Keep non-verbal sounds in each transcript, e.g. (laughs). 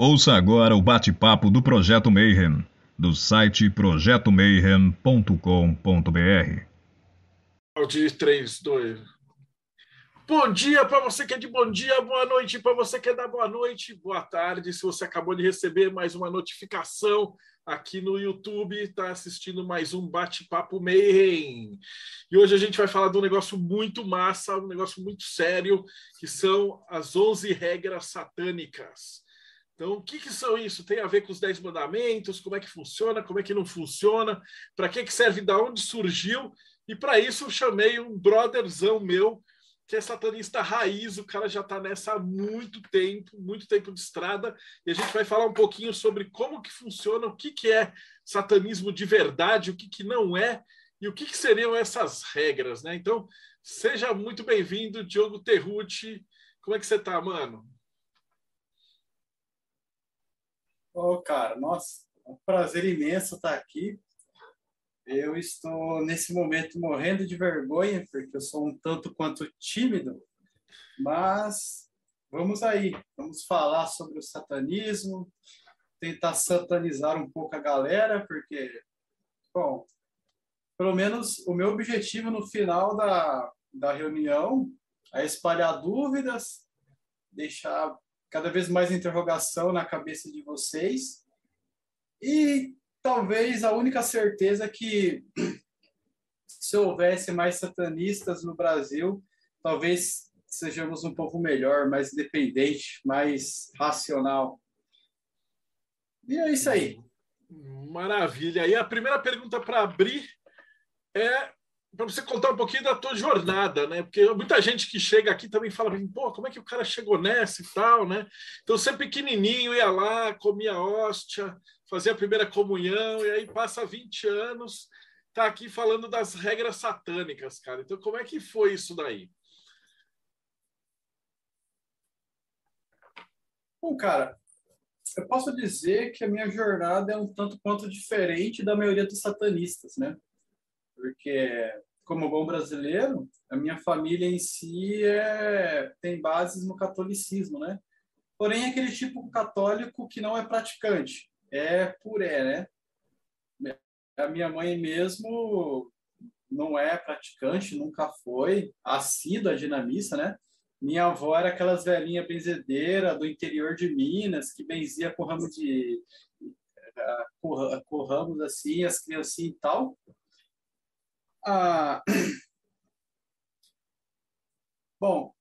Ouça agora o bate-papo do Projeto Mayhem, do site projetomayhem.com.br. De 3, 2. Bom dia para você que é de bom dia, boa noite para você que é da boa noite, boa tarde. Se você acabou de receber mais uma notificação aqui no YouTube, está assistindo mais um Bate-Papo Mayhem. E hoje a gente vai falar de um negócio muito massa, um negócio muito sério, que são as 11 regras satânicas. Então, o que, que são isso? Tem a ver com os Dez Mandamentos? Como é que funciona? Como é que não funciona? Para que, que serve? Da onde surgiu? E para isso eu chamei um brotherzão meu, que é satanista raiz, o cara já está nessa há muito tempo, muito tempo de estrada, e a gente vai falar um pouquinho sobre como que funciona, o que, que é satanismo de verdade, o que, que não é, e o que, que seriam essas regras, né? Então, seja muito bem-vindo, Diogo Terrucci. Como é que você está, mano? Ô, oh, cara, nossa, é um prazer imenso estar aqui. Eu estou, nesse momento, morrendo de vergonha, porque eu sou um tanto quanto tímido, mas vamos aí, vamos falar sobre o satanismo, tentar satanizar um pouco a galera, porque, bom, pelo menos o meu objetivo no final da, da reunião é espalhar dúvidas, deixar cada vez mais interrogação na cabeça de vocês. E talvez a única certeza é que (clears throat) se houvesse mais satanistas no Brasil, talvez sejamos um pouco melhor, mais independente, mais racional. E é isso aí. Maravilha. E a primeira pergunta para abrir é para você contar um pouquinho da tua jornada, né? Porque muita gente que chega aqui também fala, pô, como é que o cara chegou nessa e tal, né? Então, você pequenininho ia lá, comia hóstia, fazia a primeira comunhão, e aí passa 20 anos, tá aqui falando das regras satânicas, cara. Então, como é que foi isso daí? Bom, cara, eu posso dizer que a minha jornada é um tanto quanto diferente da maioria dos satanistas, né? porque como bom brasileiro, a minha família em si é, tem bases no catolicismo, né? Porém, aquele tipo católico que não é praticante, é puré, né? A minha mãe mesmo não é praticante, nunca foi, assídua de na missa, né? Minha avó era aquelas velhinhas benzedeiras do interior de Minas, que benzia com ramo de... Eh, com ramos assim, as criancinhas e tal. Ah, (clears throat) bom,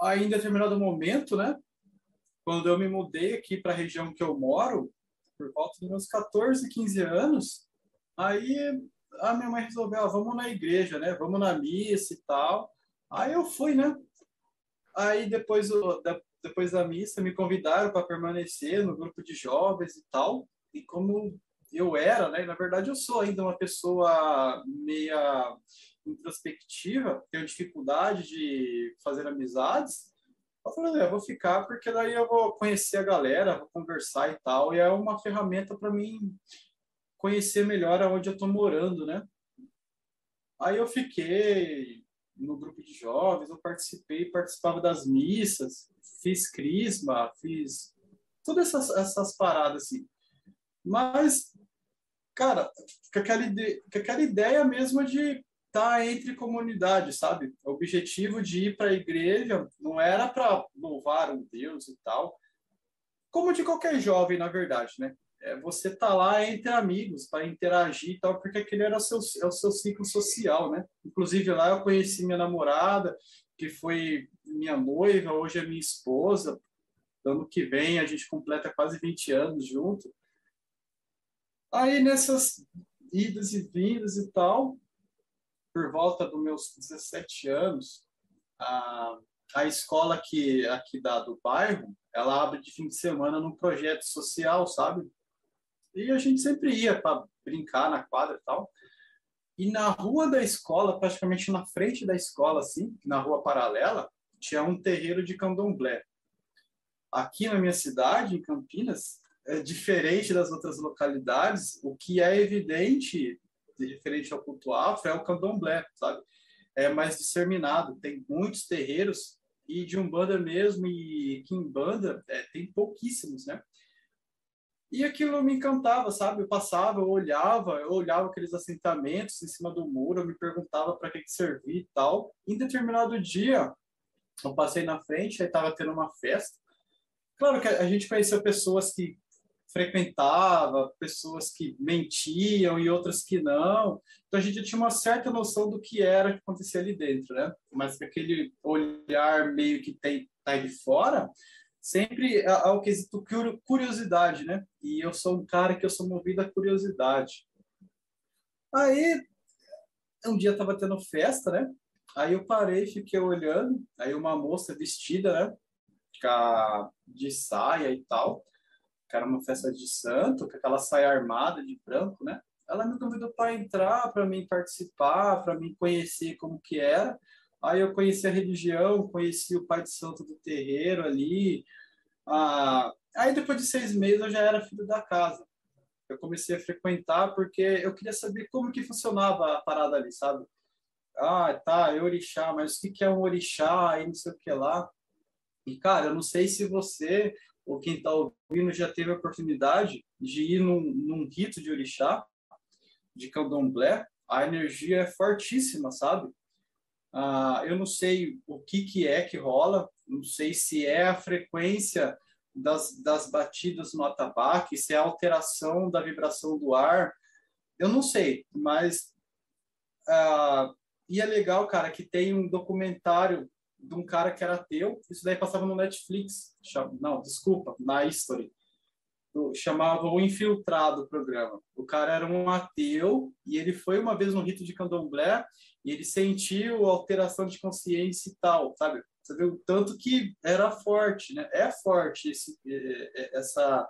aí em determinado momento, né, quando eu me mudei aqui para a região que eu moro, por volta dos meus 14, 15 anos, aí a minha mãe resolveu, ah, vamos na igreja, né, vamos na missa e tal. Aí eu fui, né? Aí depois, depois da missa me convidaram para permanecer no grupo de jovens e tal. E como eu era, né? Na verdade, eu sou ainda uma pessoa meia introspectiva, tenho dificuldade de fazer amizades. Eu falei, eu vou ficar porque daí eu vou conhecer a galera, vou conversar e tal, e é uma ferramenta para mim conhecer melhor aonde eu estou morando, né? Aí eu fiquei no grupo de jovens, eu participei, participava das missas, fiz crisma, fiz todas essas, essas paradas assim. Mas cara, com aquela, ide... com aquela ideia mesmo de estar tá entre comunidades, sabe? O objetivo de ir para a igreja não era para louvar um Deus e tal, como de qualquer jovem, na verdade, né? É, você tá lá entre amigos para interagir e tal, porque aquele era o seu, é o seu ciclo social, né? Inclusive lá eu conheci minha namorada, que foi minha noiva, hoje é minha esposa. Ano que vem a gente completa quase 20 anos junto. Aí nessas idas e vindas e tal, por volta dos meus 17 anos, a, a escola aqui, aqui da, do bairro, ela abre de fim de semana num projeto social, sabe? E a gente sempre ia para brincar na quadra e tal. E na rua da escola, praticamente na frente da escola, assim, na rua paralela, tinha um terreiro de candomblé. Aqui na minha cidade, em Campinas, é diferente das outras localidades, o que é evidente, referente ao culto afro, é o candomblé, sabe? É mais disseminado, tem muitos terreiros e de Umbanda mesmo, e Kimbanda, é, tem pouquíssimos, né? E aquilo me encantava, sabe? Eu passava, eu olhava, eu olhava aqueles assentamentos em cima do muro, eu me perguntava para que, que servia e tal. Em determinado dia, eu passei na frente, aí estava tendo uma festa. Claro que a gente conheceu pessoas que frequentava, pessoas que mentiam e outras que não. Então a gente tinha uma certa noção do que era que acontecia ali dentro, né? Mas aquele olhar meio que tem tá de fora, sempre ao quesito curiosidade, né? E eu sou um cara que eu sou movido à curiosidade. Aí, um dia tava tendo festa, né? Aí eu parei, fiquei olhando, aí uma moça vestida, né? De saia e tal, que era uma festa de santo, com aquela saia armada de branco, né? Ela me convidou para entrar, para mim participar, para mim conhecer como que era. Aí eu conheci a religião, conheci o pai de santo do terreiro ali. Ah, aí depois de seis meses eu já era filho da casa. Eu comecei a frequentar porque eu queria saber como que funcionava a parada ali, sabe? Ah, tá, é orixá, mas o que é um orixá e não sei o que lá. E, cara, eu não sei se você ou quem está ouvindo já teve a oportunidade de ir num, num rito de orixá, de candomblé. A energia é fortíssima, sabe? Ah, eu não sei o que, que é que rola, não sei se é a frequência das, das batidas no atabaque, se é a alteração da vibração do ar, eu não sei, mas ah, e é legal, cara, que tem um documentário de um cara que era ateu, isso daí passava no Netflix, não, desculpa, na History, chamava O Infiltrado o programa. O cara era um ateu e ele foi uma vez no rito de candomblé e ele sentiu alteração de consciência e tal, sabe? Você vê o tanto que era forte, né? É forte esse, é, é, essa,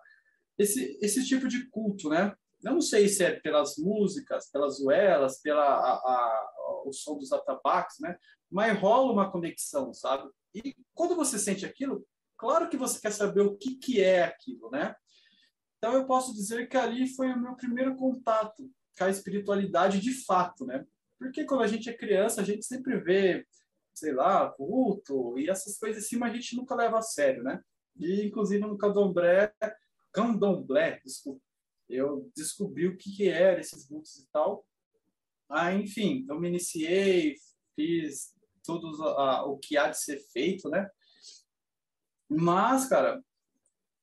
esse, esse tipo de culto, né? Não sei se é pelas músicas, pelas uelas, pela a, a, o som dos atabaques, né? Mas rola uma conexão, sabe? E quando você sente aquilo, claro que você quer saber o que, que é aquilo, né? Então eu posso dizer que ali foi o meu primeiro contato com a espiritualidade de fato, né? Porque quando a gente é criança, a gente sempre vê, sei lá, culto e essas coisas assim, mas a gente nunca leva a sério, né? E inclusive no candomblé, candomblé, desculpa, eu descobri o que, que era esses cultos e tal. Ah, enfim, eu me iniciei, fiz tudo uh, o que há de ser feito, né? Mas, cara,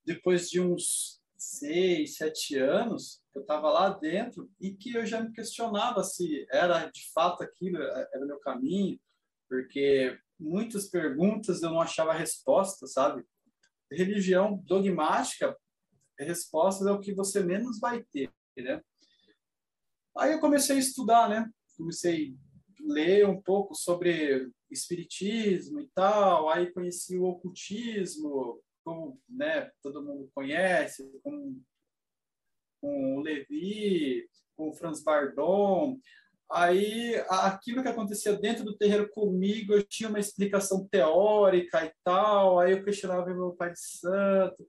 depois de uns seis, sete anos, eu estava lá dentro e que eu já me questionava se era de fato aquilo, eh, era o meu caminho, porque muitas perguntas eu não achava resposta, sabe? Religião dogmática, respostas é o que você menos vai ter, né? Aí eu comecei a estudar, né? Comecei a ler um pouco sobre espiritismo e tal, aí conheci o ocultismo, como né, todo mundo conhece, com, com o Levi, com o Franz Bardon. Aí, aquilo que acontecia dentro do terreiro comigo, eu tinha uma explicação teórica e tal, aí eu questionava meu pai de santo.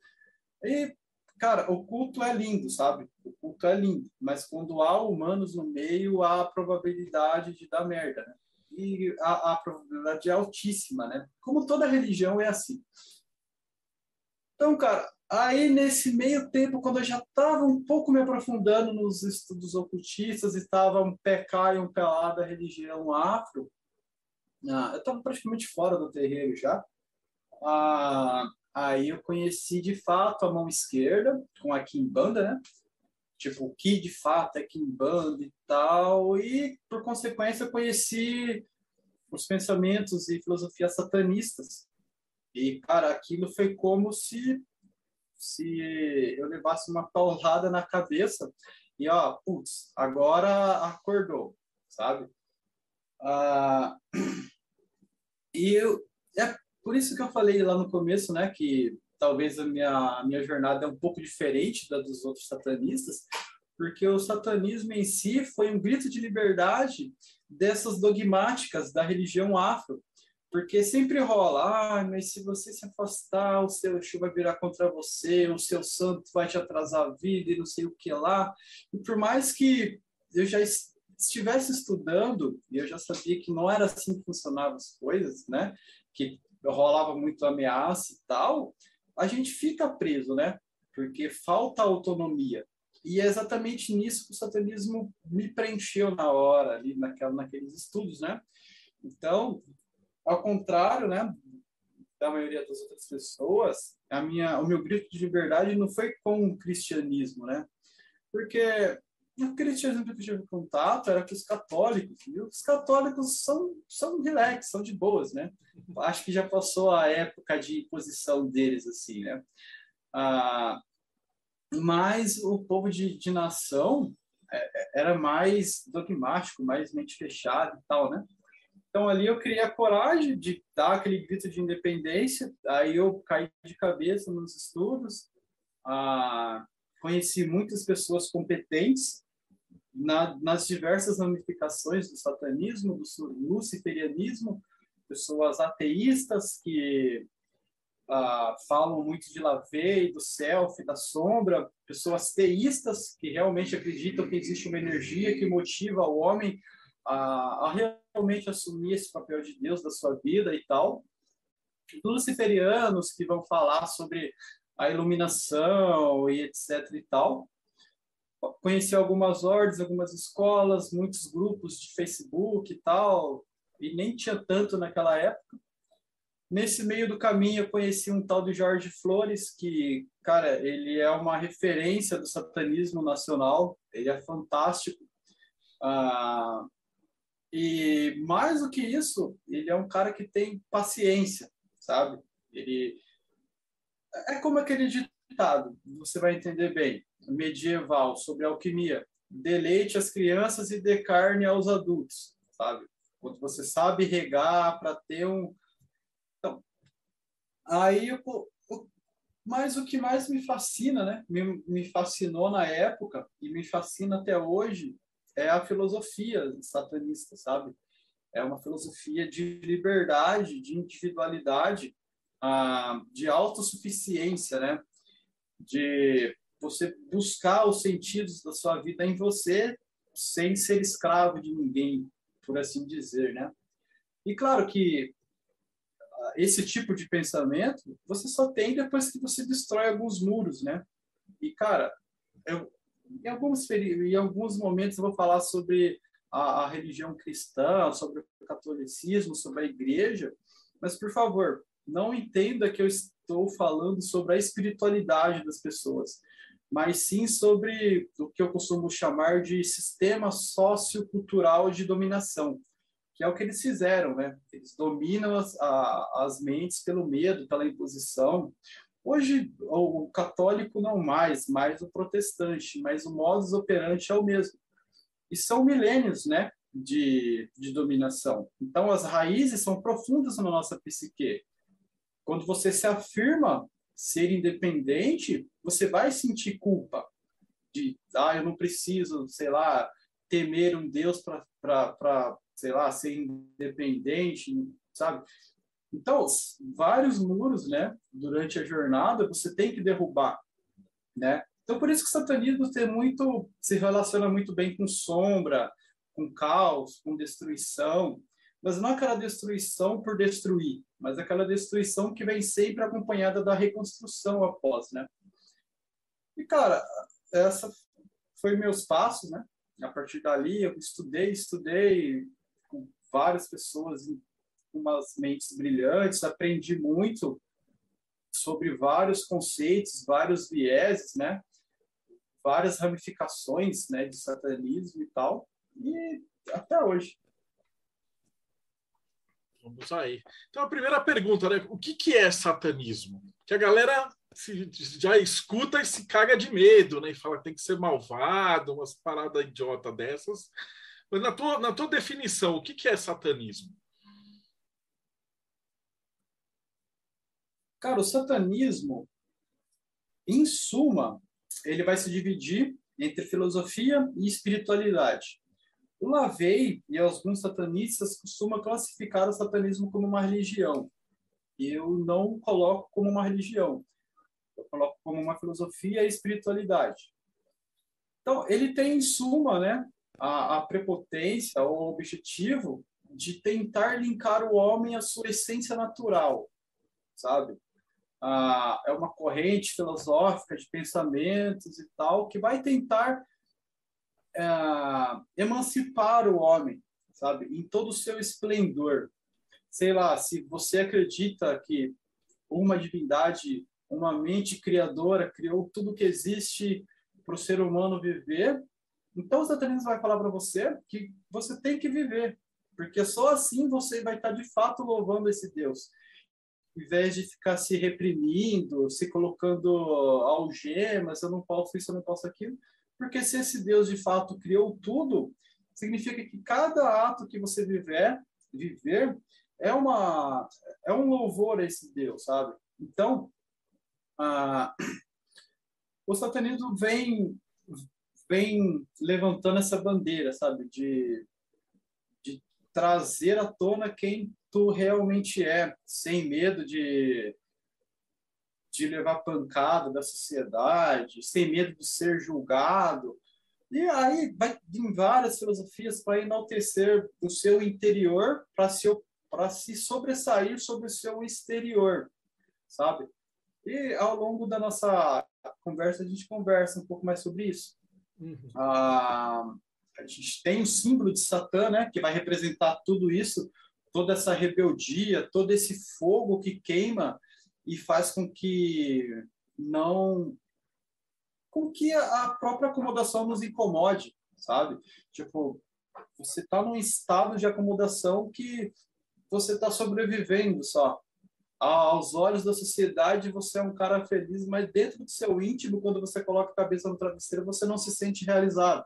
E, cara, o culto é lindo, sabe? O culto é lindo, mas quando há humanos no meio, há a probabilidade de dar merda, né? E a, a probabilidade é altíssima, né? Como toda religião é assim. Então, cara, aí nesse meio tempo, quando eu já estava um pouco me aprofundando nos estudos ocultistas, estava um pé cá e um pé lá da religião afro, ah, eu estava praticamente fora do terreiro já. Ah, aí eu conheci de fato a mão esquerda, com a Kimbanda, né? Tipo, o que de fato é Kimbanda e tal, e por consequência eu conheci os pensamentos e filosofias satanistas, e, cara, aquilo foi como se, se eu levasse uma paulada na cabeça e, ó, putz, agora acordou, sabe? Ah, (clears throat) e eu, é por isso que eu falei lá no começo, né, que talvez a minha, a minha jornada é um pouco diferente da dos outros satanistas, porque o satanismo em si foi um grito de liberdade dessas dogmáticas da religião afro, porque sempre rola, ah, mas se você se afastar, o seu Exu vai virar contra você, o seu santo vai te atrasar a vida e não sei o que lá. E por mais que eu já estivesse estudando, e eu já sabia que não era assim que funcionavam as coisas, né? Que rolava muito ameaça e tal, a gente fica preso, né? Porque falta autonomia. E é exatamente nisso que o satanismo me preencheu na hora, ali naquela, naqueles estudos, né? Então, ao contrário, né, da maioria das outras pessoas, a minha, o meu grito de liberdade não foi com o cristianismo, né? Porque o cristianismo que eu tive contato era com os católicos, e os católicos são, são relax, são de boas, né? Acho que já passou a época de imposição deles, assim, né? Ah, mas o povo de, de nação é, é, era mais dogmático, mais mente fechada e tal, né? Então ali eu criei a coragem de dar aquele grito de independência, aí eu caí de cabeça nos estudos, ah, conheci muitas pessoas competentes na, nas diversas ramificações do satanismo, do luciferianismo, pessoas ateístas que ah, falam muito de Lavey, do self, da sombra, pessoas teístas que realmente acreditam que existe uma energia que motiva o homem a, a realmente assumir esse papel de Deus da sua vida e tal. Luciferianos que vão falar sobre a iluminação e etc e tal. Conheci algumas ordens, algumas escolas, muitos grupos de Facebook e tal, e nem tinha tanto naquela época. Nesse meio do caminho, eu conheci um tal de Jorge Flores, que, cara, ele é uma referência do satanismo nacional, ele é fantástico. Ah, e mais do que isso, ele é um cara que tem paciência, sabe? Ele é como aquele ditado, você vai entender bem, medieval sobre alquimia. Deleite as crianças e dê carne aos adultos, sabe? Quando você sabe regar para ter um então, aí eu, mas o que mais me fascina, né? Me, me fascinou na época e me fascina até hoje é a filosofia satanista, sabe? É uma filosofia de liberdade, de individualidade, ah, de autossuficiência, né? De você buscar os sentidos da sua vida em você sem ser escravo de ninguém, por assim dizer, né? E claro que ah, esse tipo de pensamento você só tem depois que você destrói alguns muros, né? E cara, eu, em alguns, em alguns momentos eu vou falar sobre a, a, religião cristã, sobre o catolicismo, sobre a igreja, mas por favor, não entenda que eu estou falando sobre a espiritualidade das pessoas, mas sim sobre o que eu costumo chamar de sistema sociocultural de dominação, que é o que eles fizeram, né? Eles dominam as, a, as mentes pelo medo, pela imposição, Hoje, o católico não mais, mais o protestante, mas o modus operandi é o mesmo. E são milênios né, de, de dominação. Então, as raízes são profundas na nossa psique. Quando você se afirma ser independente, você vai sentir culpa de, ah, eu não preciso, sei lá, temer um Deus para, sei lá, ser independente, sabe? Então, vários muros, né, durante a jornada, você tem que derrubar, né? Então, por isso que o satanismo tem muito, se relaciona muito bem com sombra, com caos, com destruição, mas não aquela destruição por destruir, mas aquela destruição que vem sempre acompanhada da reconstrução após, né? E, cara, essa foi meus passos, né? A partir dali, eu estudei, estudei com várias pessoas umas mentes brilhantes, aprendi muito sobre vários conceitos, vários vieses, né? Várias ramificações, né, de satanismo e tal, e até hoje. Vamos aí. Então, a primeira pergunta, né? O que, que é satanismo? Que a galera se, já escuta e se caga de medo, né? E fala que tem que ser malvado, umas paradas idiota dessas. Mas na tua, na tua definição, o que, que é satanismo? Cara, o satanismo, em suma, ele vai se dividir entre filosofia e espiritualidade. O Lavey e alguns satanistas costumam classificar o satanismo como uma religião. Eu não coloco como uma religião. Eu coloco como uma filosofia e espiritualidade. Então, ele tem, em suma, né, a, a prepotência, o objetivo de tentar linkar o homem à sua essência natural, sabe? Ah, é uma corrente filosófica de pensamentos e tal que vai tentar é, emancipar o homem, sabe? Em todo o seu esplendor. Sei lá, se você acredita que uma divindade, uma mente criadora criou tudo que existe para o ser humano viver, então o satanismo vai falar para você que você tem que viver, porque só assim você vai estar de fato louvando esse Deus. Em vez de ficar se reprimindo, se colocando algemas, eu não posso isso, eu não posso aquilo. Porque se esse Deus de fato criou tudo, significa que cada ato que você viver, viver é uma é um louvor a esse Deus, sabe? Então, ah, o satanismo vem vem levantando essa bandeira, sabe, de trazer à tona quem tu realmente é, sem medo de, de levar pancada da sociedade, sem medo de ser julgado. E aí vai em várias filosofias para enaltecer o seu interior para se, se sobressair sobre o seu exterior, sabe? E ao longo da nossa conversa, a gente conversa um pouco mais sobre isso. Uhum. Ah, a gente tem o símbolo de Satã, né, que vai representar tudo isso, toda essa rebeldia, todo esse fogo que queima e faz com que não com que a própria acomodação nos incomode, sabe? Tipo, você está num estado de acomodação que você está sobrevivendo só. Aos olhos da sociedade, você é um cara feliz, mas dentro do seu íntimo, quando você coloca a cabeça no travesseiro, você não se sente realizado.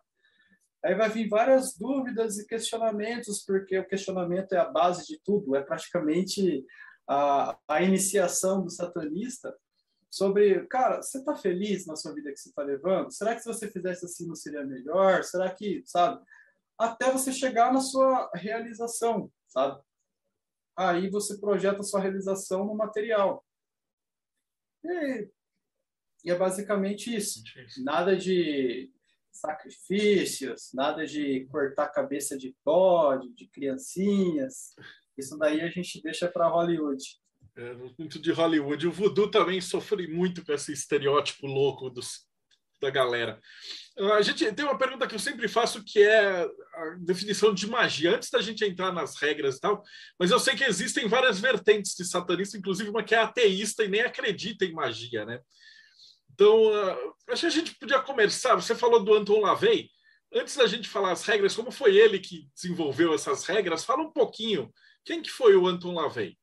Aí vai vir várias dúvidas e questionamentos, porque o questionamento é a base de tudo, é praticamente a, a iniciação do satanista sobre, cara, você está feliz na sua vida que você está levando? Será que se você fizesse assim não seria melhor? Será que, sabe? Até você chegar na sua realização, sabe? Aí você projeta a sua realização no material. E, e é basicamente isso. Nada de sacrifícios, nada de cortar cabeça de bode, de criancinhas. Isso daí a gente deixa para Hollywood. É, muito de Hollywood. O voodoo também sofre muito com esse estereótipo louco dos, da galera. A gente tem uma pergunta que eu sempre faço que é a definição de magia, antes da gente entrar nas regras e tal, mas eu sei que existem várias vertentes de satanista, inclusive uma que é ateísta e nem acredita em magia, né? Então, uh, acho que a gente podia começar. Você falou do Anton LaVey. Antes da gente falar as regras, como foi ele que desenvolveu essas regras? Fala um pouquinho. Quem que foi o Anton LaVey?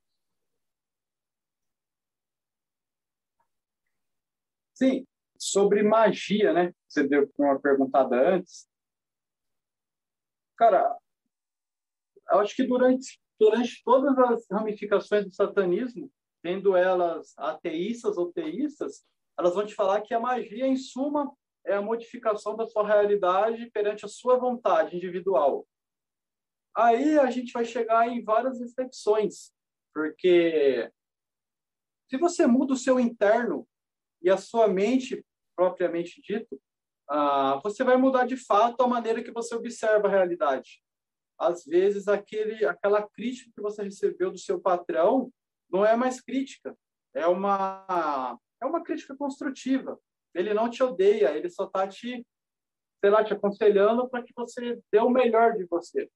Sim, sobre magia, né? Você deu uma perguntada antes. Cara, eu acho que durante, durante todas as ramificações do satanismo, tendo elas ateístas ou teístas, elas vão te falar que a magia, em suma, é a modificação da sua realidade perante a sua vontade individual. Aí a gente vai chegar em várias reflexões, porque se você muda o seu interno e a sua mente, propriamente dito, ah, você vai mudar de fato a maneira que você observa a realidade. Às vezes, aquele, aquela crítica que você recebeu do seu patrão não é mais crítica, é uma é uma crítica construtiva. Ele não te odeia, ele só está te, sei lá, te aconselhando para que você dê o melhor de você.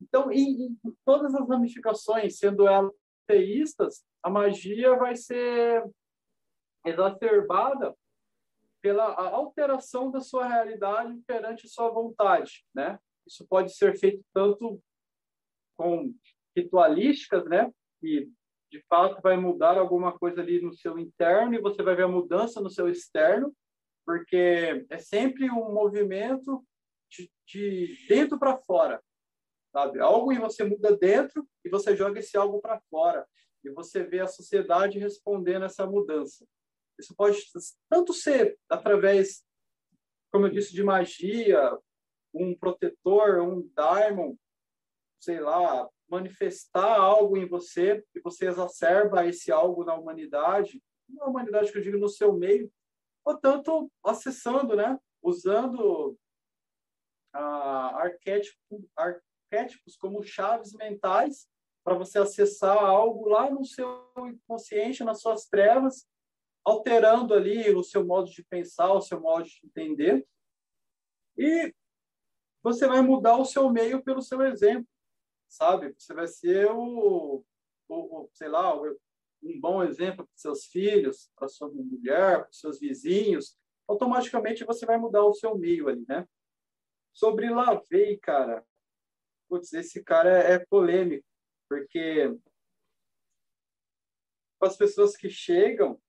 Então, em, em todas as ramificações, sendo elas teístas, a magia vai ser exacerbada pela alteração da sua realidade perante sua vontade, né? Isso pode ser feito tanto com ritualísticas, né? Que de fato vai mudar alguma coisa ali no seu interno e você vai ver a mudança no seu externo, porque é sempre um movimento de, de dentro para fora, sabe? Algo em você muda dentro e você joga esse algo para fora e você vê a sociedade respondendo essa mudança. Isso pode tanto ser através, como eu disse, de magia, um protetor, um daimon, sei lá, manifestar algo em você e você exacerba esse algo na humanidade, na humanidade que eu digo no seu meio, ou tanto acessando, né, usando a arquétipo, ar, arquétipos como chaves mentais para você acessar algo lá no seu inconsciente, nas suas trevas, alterando ali o seu modo de pensar, o seu modo de entender. E você vai mudar o seu meio pelo seu exemplo, sabe? Você vai ser o, o, sei lá, um bom exemplo para seus filhos, para sua mulher, para seus vizinhos. Automaticamente você vai mudar o seu meio ali, né? Sobre Lavei, cara, putz, esse cara é, é polêmico, porque as pessoas que chegam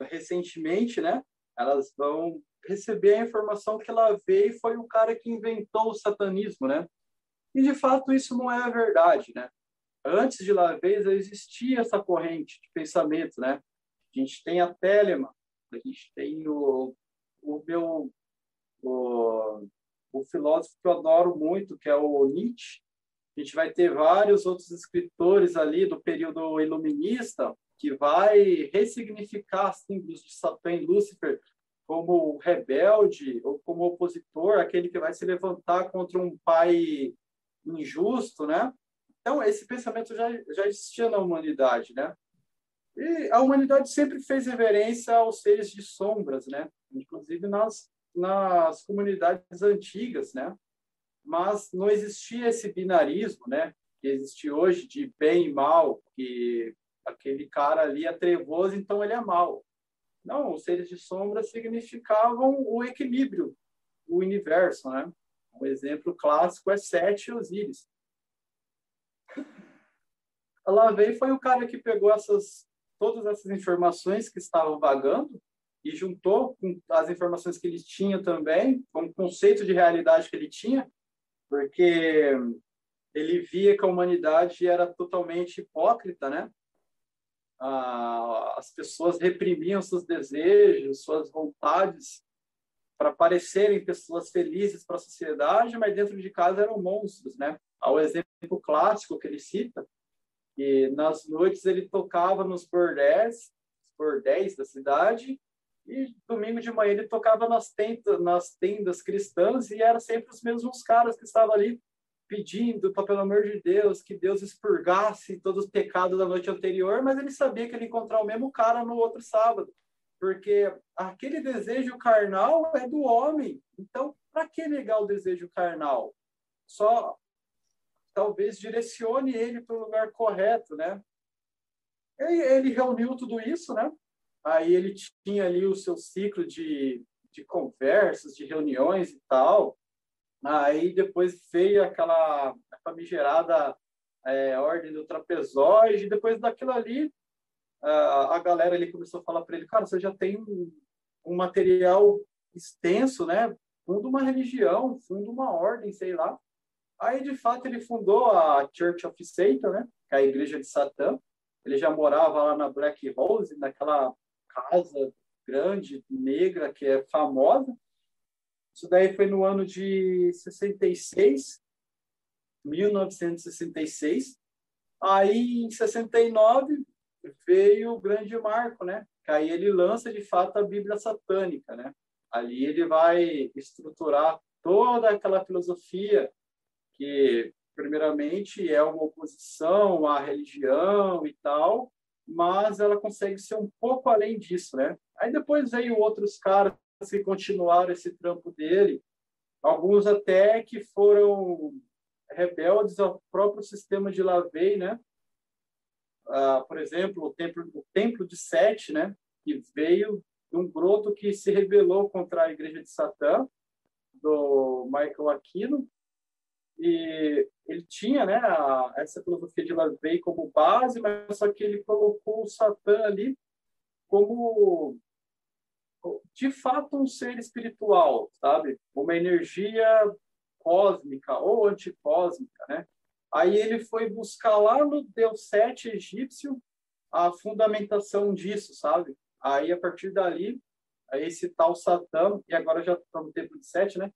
recentemente, né, elas vão receber a informação que Lavei foi o cara que inventou o satanismo, né? E de fato isso não é a verdade, né? Antes de Lavei existia essa corrente de pensamento, né? A gente tem a Telema, a gente tem o, o meu o, o filósofo que eu adoro muito, que é o Nietzsche. A gente vai ter vários outros escritores ali do período iluminista que vai ressignificar símbolos de Satã e Lúcifer como rebelde ou como opositor, aquele que vai se levantar contra um pai injusto, né? Então, esse pensamento já, já existia na humanidade, né? E a humanidade sempre fez reverência aos seres de sombras, né? Inclusive nas, nas comunidades antigas, né? Mas não existia esse binarismo, né? Que existe hoje de bem e mal, que aquele cara ali é trevoso, então ele é mal. Não, os seres de sombra significavam o equilíbrio do universo, né? Um exemplo clássico é Sete e Osíris. Lavei foi o cara que pegou essas todas essas informações que estavam vagando e juntou com as informações que ele tinha também, com o conceito de realidade que ele tinha, porque ele via que a humanidade era totalmente hipócrita, né? as pessoas reprimiam seus desejos, suas vontades para parecerem pessoas felizes para a sociedade, mas dentro de casa eram monstros, né? Ao exemplo clássico que ele cita, que nas noites ele tocava nos bordéis, bordéis da cidade, e domingo de manhã ele tocava nas tendas, nas tendas cristãs e era sempre os mesmos caras que estavam ali pedindo, pelo amor de Deus, que Deus expurgasse todos os pecados da noite anterior, mas ele sabia que ele ia encontrar o mesmo cara no outro sábado, porque aquele desejo carnal é do homem. Então, para que negar o desejo carnal? Só talvez direcione ele para o lugar correto, né? Ele reuniu tudo isso, né? Aí ele tinha ali o seu ciclo de, de conversas, de reuniões e tal. Aí depois veio aquela famigerada é, ordem do trapezóide. Depois daquilo ali, a, a galera ali começou a falar para ele: Cara, você já tem um, um material extenso, né? Funda uma religião, funda uma ordem, sei lá. Aí, de fato, ele fundou a Church of Satan, né? Que é a igreja de Satã. Ele já morava lá na Black Rose, naquela casa grande, negra, que é famosa. Isso daí foi no ano de 66, 1966. Aí, em 69, veio o grande marco, né? Que aí ele lança, de fato, a Bíblia satânica, né? Ali ele vai estruturar toda aquela filosofia que, primeiramente, é uma oposição à religião e tal, mas ela consegue ser um pouco além disso, né? Aí depois veio outros caras que continuaram esse trampo dele, alguns até que foram rebeldes ao próprio sistema de Lavei, né? Ah, por exemplo, o templo, o templo de Sete, né? Que veio de um broto que se rebelou contra a igreja de Satã, do Michael Aquino, e ele tinha né, a, essa filosofia de Lavei como base, mas só que ele colocou o Satã ali como de fato um ser espiritual, sabe? Uma energia cósmica ou anticósmica, né? Aí ele foi buscar lá no Deus Sete egípcio a fundamentação disso, sabe? Aí a partir dali, esse tal Satã, e agora já estamos no tempo de Sete, né?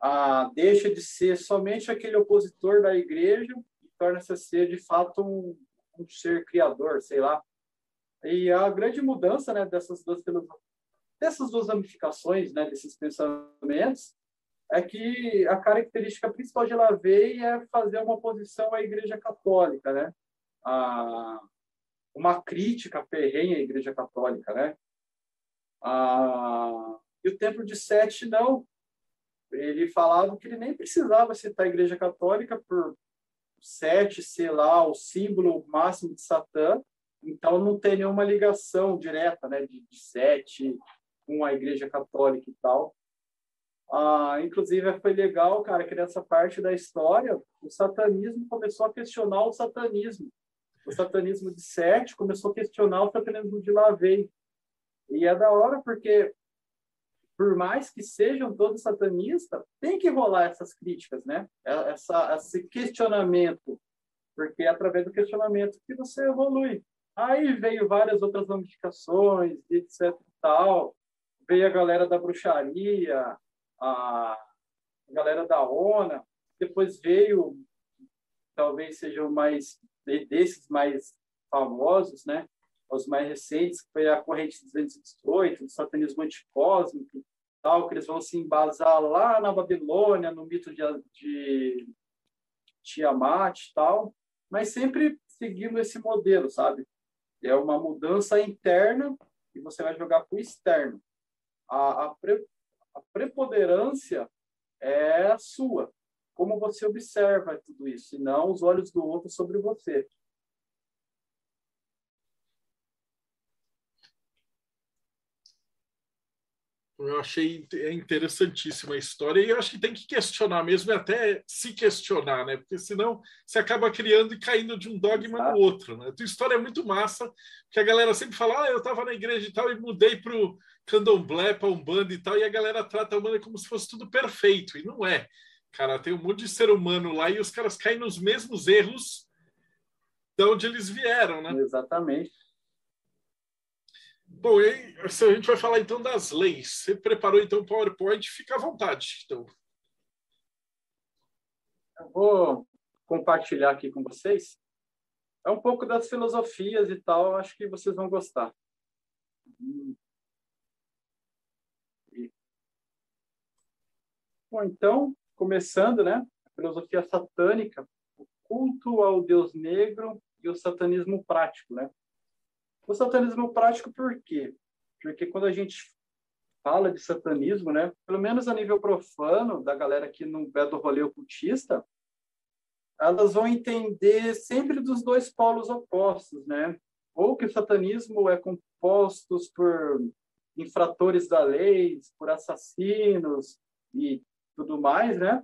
Ah, deixa de ser somente aquele opositor da igreja e torna-se a ser de fato um, um ser criador, sei lá. E a grande mudança, né, dessas duas dessas duas ramificações, né, desses pensamentos, é que a característica principal de Lavey é fazer uma oposição à Igreja Católica, né? A, uma crítica ferrenha à Igreja Católica, né? A, e o Templo de Sete não. Ele falava que ele nem precisava citar a Igreja Católica por Sete ser lá o símbolo máximo de Satã, então não tem nenhuma ligação direta, né, de, de Sete com a Igreja Católica e tal. Ah, inclusive, foi legal, cara, que nessa parte da história, o satanismo começou a questionar o satanismo. O satanismo de Sete começou a questionar o satanismo de Lavei. E é da hora porque, por mais que sejam todos satanistas, tem que rolar essas críticas, né? É, essa, esse questionamento, porque é através do questionamento que você evolui. Aí veio várias outras ramificações, etc tal. Veio a galera da bruxaria, a galera da ONA, depois veio, talvez sejam mais desses mais famosos, né? Os mais recentes, que foi a corrente 218, o satanismo anticósmico, tal, que eles vão se embasar lá na Babilônia, no mito de, de Tiamat, tal, mas sempre seguindo esse modelo, sabe? É uma mudança interna e você vai jogar para o externo. A, a, pre, a preponderância é sua. Como você observa tudo isso, e não os olhos do outro sobre você. Eu achei interessantíssima a história e eu acho que tem que questionar mesmo e até se questionar, né? Porque senão você acaba criando e caindo de um dogma Exato. no outro, né? A tua história é muito massa, que a galera sempre fala, ah, eu estava na igreja e tal e mudei para o candomblé, para umbanda e tal, e a galera trata a umbanda como se fosse tudo perfeito, e não é. Cara, tem um monte de ser humano lá e os caras caem nos mesmos erros de onde eles vieram, né? Exatamente. Bom, e a gente vai falar então das leis. Você preparou então o PowerPoint? Fica à vontade. Então. Eu vou compartilhar aqui com vocês. É um pouco das filosofias e tal, acho que vocês vão gostar. Bom, então, começando, né? A filosofia satânica, o culto ao Deus negro e o satanismo prático, né? O satanismo prático por quê? Porque quando a gente fala de satanismo, né, pelo menos a nível profano, da galera que não é do rolê ocultista, elas vão entender sempre dos dois polos opostos, né? Ou que o satanismo é composto por infratores da lei, por assassinos e tudo mais, né?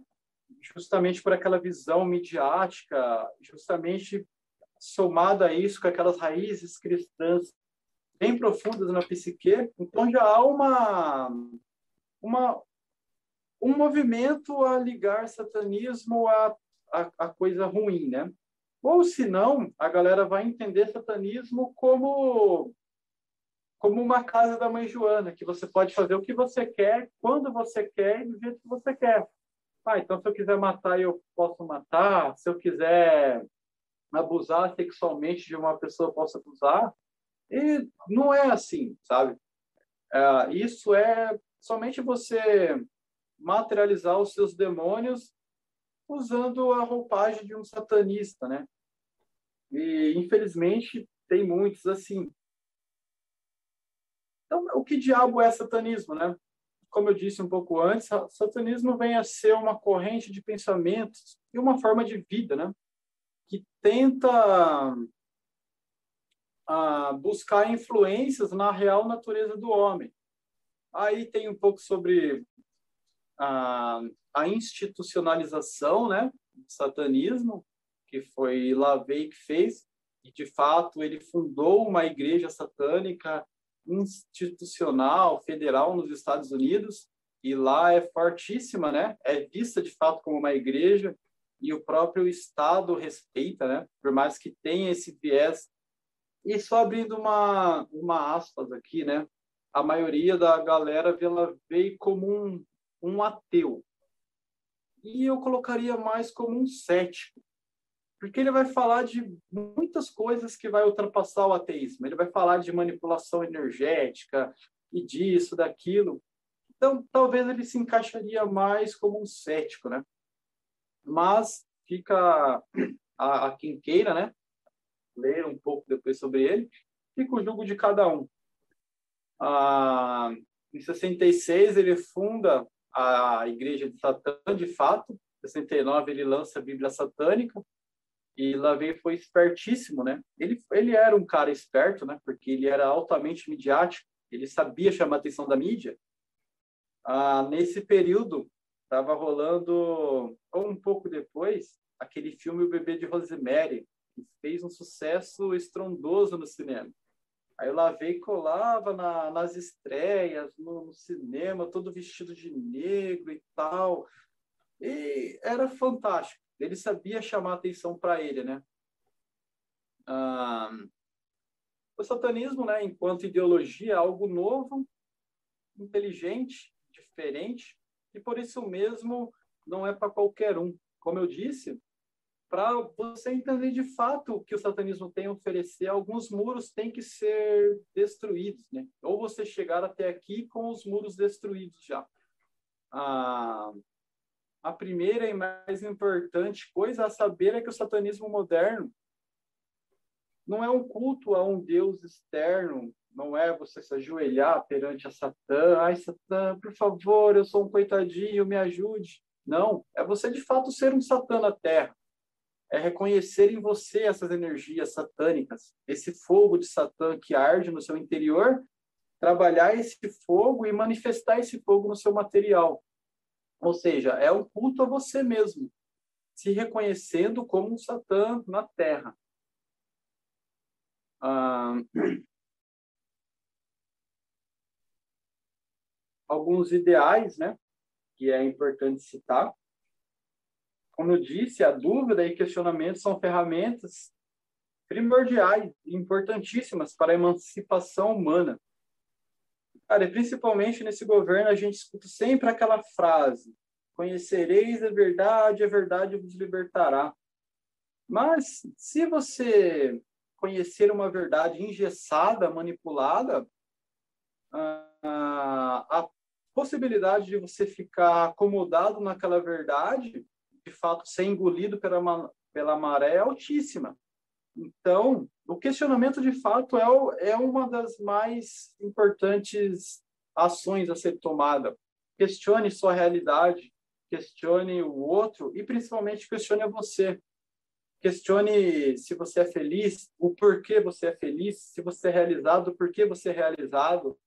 Justamente por aquela visão midiática, justamente somado a isso, com aquelas raízes cristãs bem profundas na psique, então já há uma, uma, um movimento a ligar satanismo a, a, a coisa ruim, né? Ou se não, a galera vai entender satanismo como como uma casa da mãe Joana, que você pode fazer o que você quer, quando você quer e do jeito que você quer. Ah, então se eu quiser matar, eu posso matar. Se eu quiser abusar sexualmente de uma pessoa possa abusar. E não é assim, sabe? É, isso é somente você materializar os seus demônios usando a roupagem de um satanista, né? E infelizmente tem muitos assim. Então, o que diabo é satanismo, né? Como eu disse um pouco antes, satanismo vem a ser uma corrente de pensamentos e uma forma de vida, né? Que tenta ah, buscar influências na real natureza do homem. Aí tem um pouco sobre a, a institucionalização né, do satanismo, que foi Lavey que fez, e de fato ele fundou uma igreja satânica institucional, federal nos Estados Unidos, e lá é fortíssima, né? É vista de fato como uma igreja e o próprio Estado respeita, né? Por mais que tenha esse viés. E só abrindo uma, uma aspas aqui, né? A maioria da galera ela veio como um, um ateu. E eu colocaria mais como um cético. Porque ele vai falar de muitas coisas que vai ultrapassar o ateísmo. Ele vai falar de manipulação energética e disso, daquilo. Então, talvez ele se encaixaria mais como um cético, né? Mas fica a, a quem queira, né? Ler um pouco depois sobre ele, fica o julgo de cada um. Ah, em 66, ele funda a Igreja de Satã, de fato. Em 69, ele lança a Bíblia Satânica. E Lavey foi espertíssimo, né? Ele, ele era um cara esperto, né? Porque ele era altamente midiático. Ele sabia chamar a atenção da mídia. Ah, nesse período, estava rolando, ou um pouco depois, aquele filme O Bebê de Rosemary, que fez um sucesso estrondoso no cinema. Aí o Lavei colava na, nas estreias, no, no, cinema, todo vestido de negro e tal. E era fantástico. Ele sabia chamar atenção para ele, né? Ah, o satanismo, né, enquanto ideologia, é algo novo, inteligente, diferente, e por isso mesmo não é para qualquer um. Como eu disse, para você entender de fato o que o satanismo tem a oferecer, alguns muros têm que ser destruídos, né? Ou você chegar até aqui com os muros destruídos já. A, a primeira e mais importante coisa a saber é que o satanismo moderno não é um culto a um Deus externo, não é você se ajoelhar perante a Satã, ai Satã, por favor, eu sou um coitadinho, me ajude. Não, é você de fato ser um Satã na Terra é reconhecer em você essas energias satânicas, esse fogo de Satã que arde no seu interior, trabalhar esse fogo e manifestar esse fogo no seu material. Ou seja, é um culto a você mesmo, se reconhecendo como um Satã na Terra. Ah, (clears throat) alguns ideais, né, que é importante citar como eu disse, a dúvida e questionamento são ferramentas primordiais e importantíssimas para a emancipação humana. Cara, principalmente nesse governo, a gente escuta sempre aquela frase: conhecereis a verdade, a verdade vos libertará. Mas se você conhecer uma verdade engessada, manipulada, a possibilidade de você ficar acomodado naquela verdade de fato ser engolido pela, pela maré é altíssima. Então, o questionamento de fato é, é uma das mais importantes ações a ser tomada. Questione sua realidade, questione o outro e principalmente questione você. Questione se você é feliz, o porquê você é feliz, se você é realizado, o porquê você é realizado,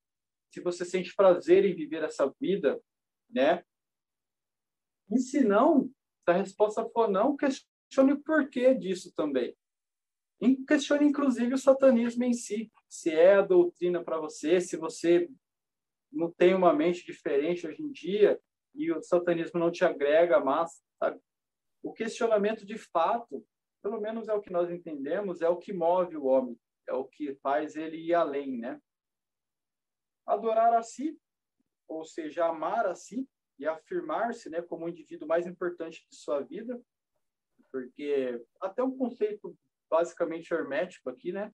se você sente prazer em viver essa vida, né? E se não, se a resposta for não, questione o porquê disso também. E questione, inclusive, o satanismo em si. Se é a doutrina para você, se você não tem uma mente diferente hoje em dia e o satanismo não te agrega mais, sabe? O questionamento de fato, pelo menos é o que nós entendemos, é o que move o homem, é o que faz ele ir além, né? Adorar a si, ou seja, amar a si, e afirmar-se né, como o indivíduo mais importante de sua vida, porque até um conceito basicamente hermético aqui, né?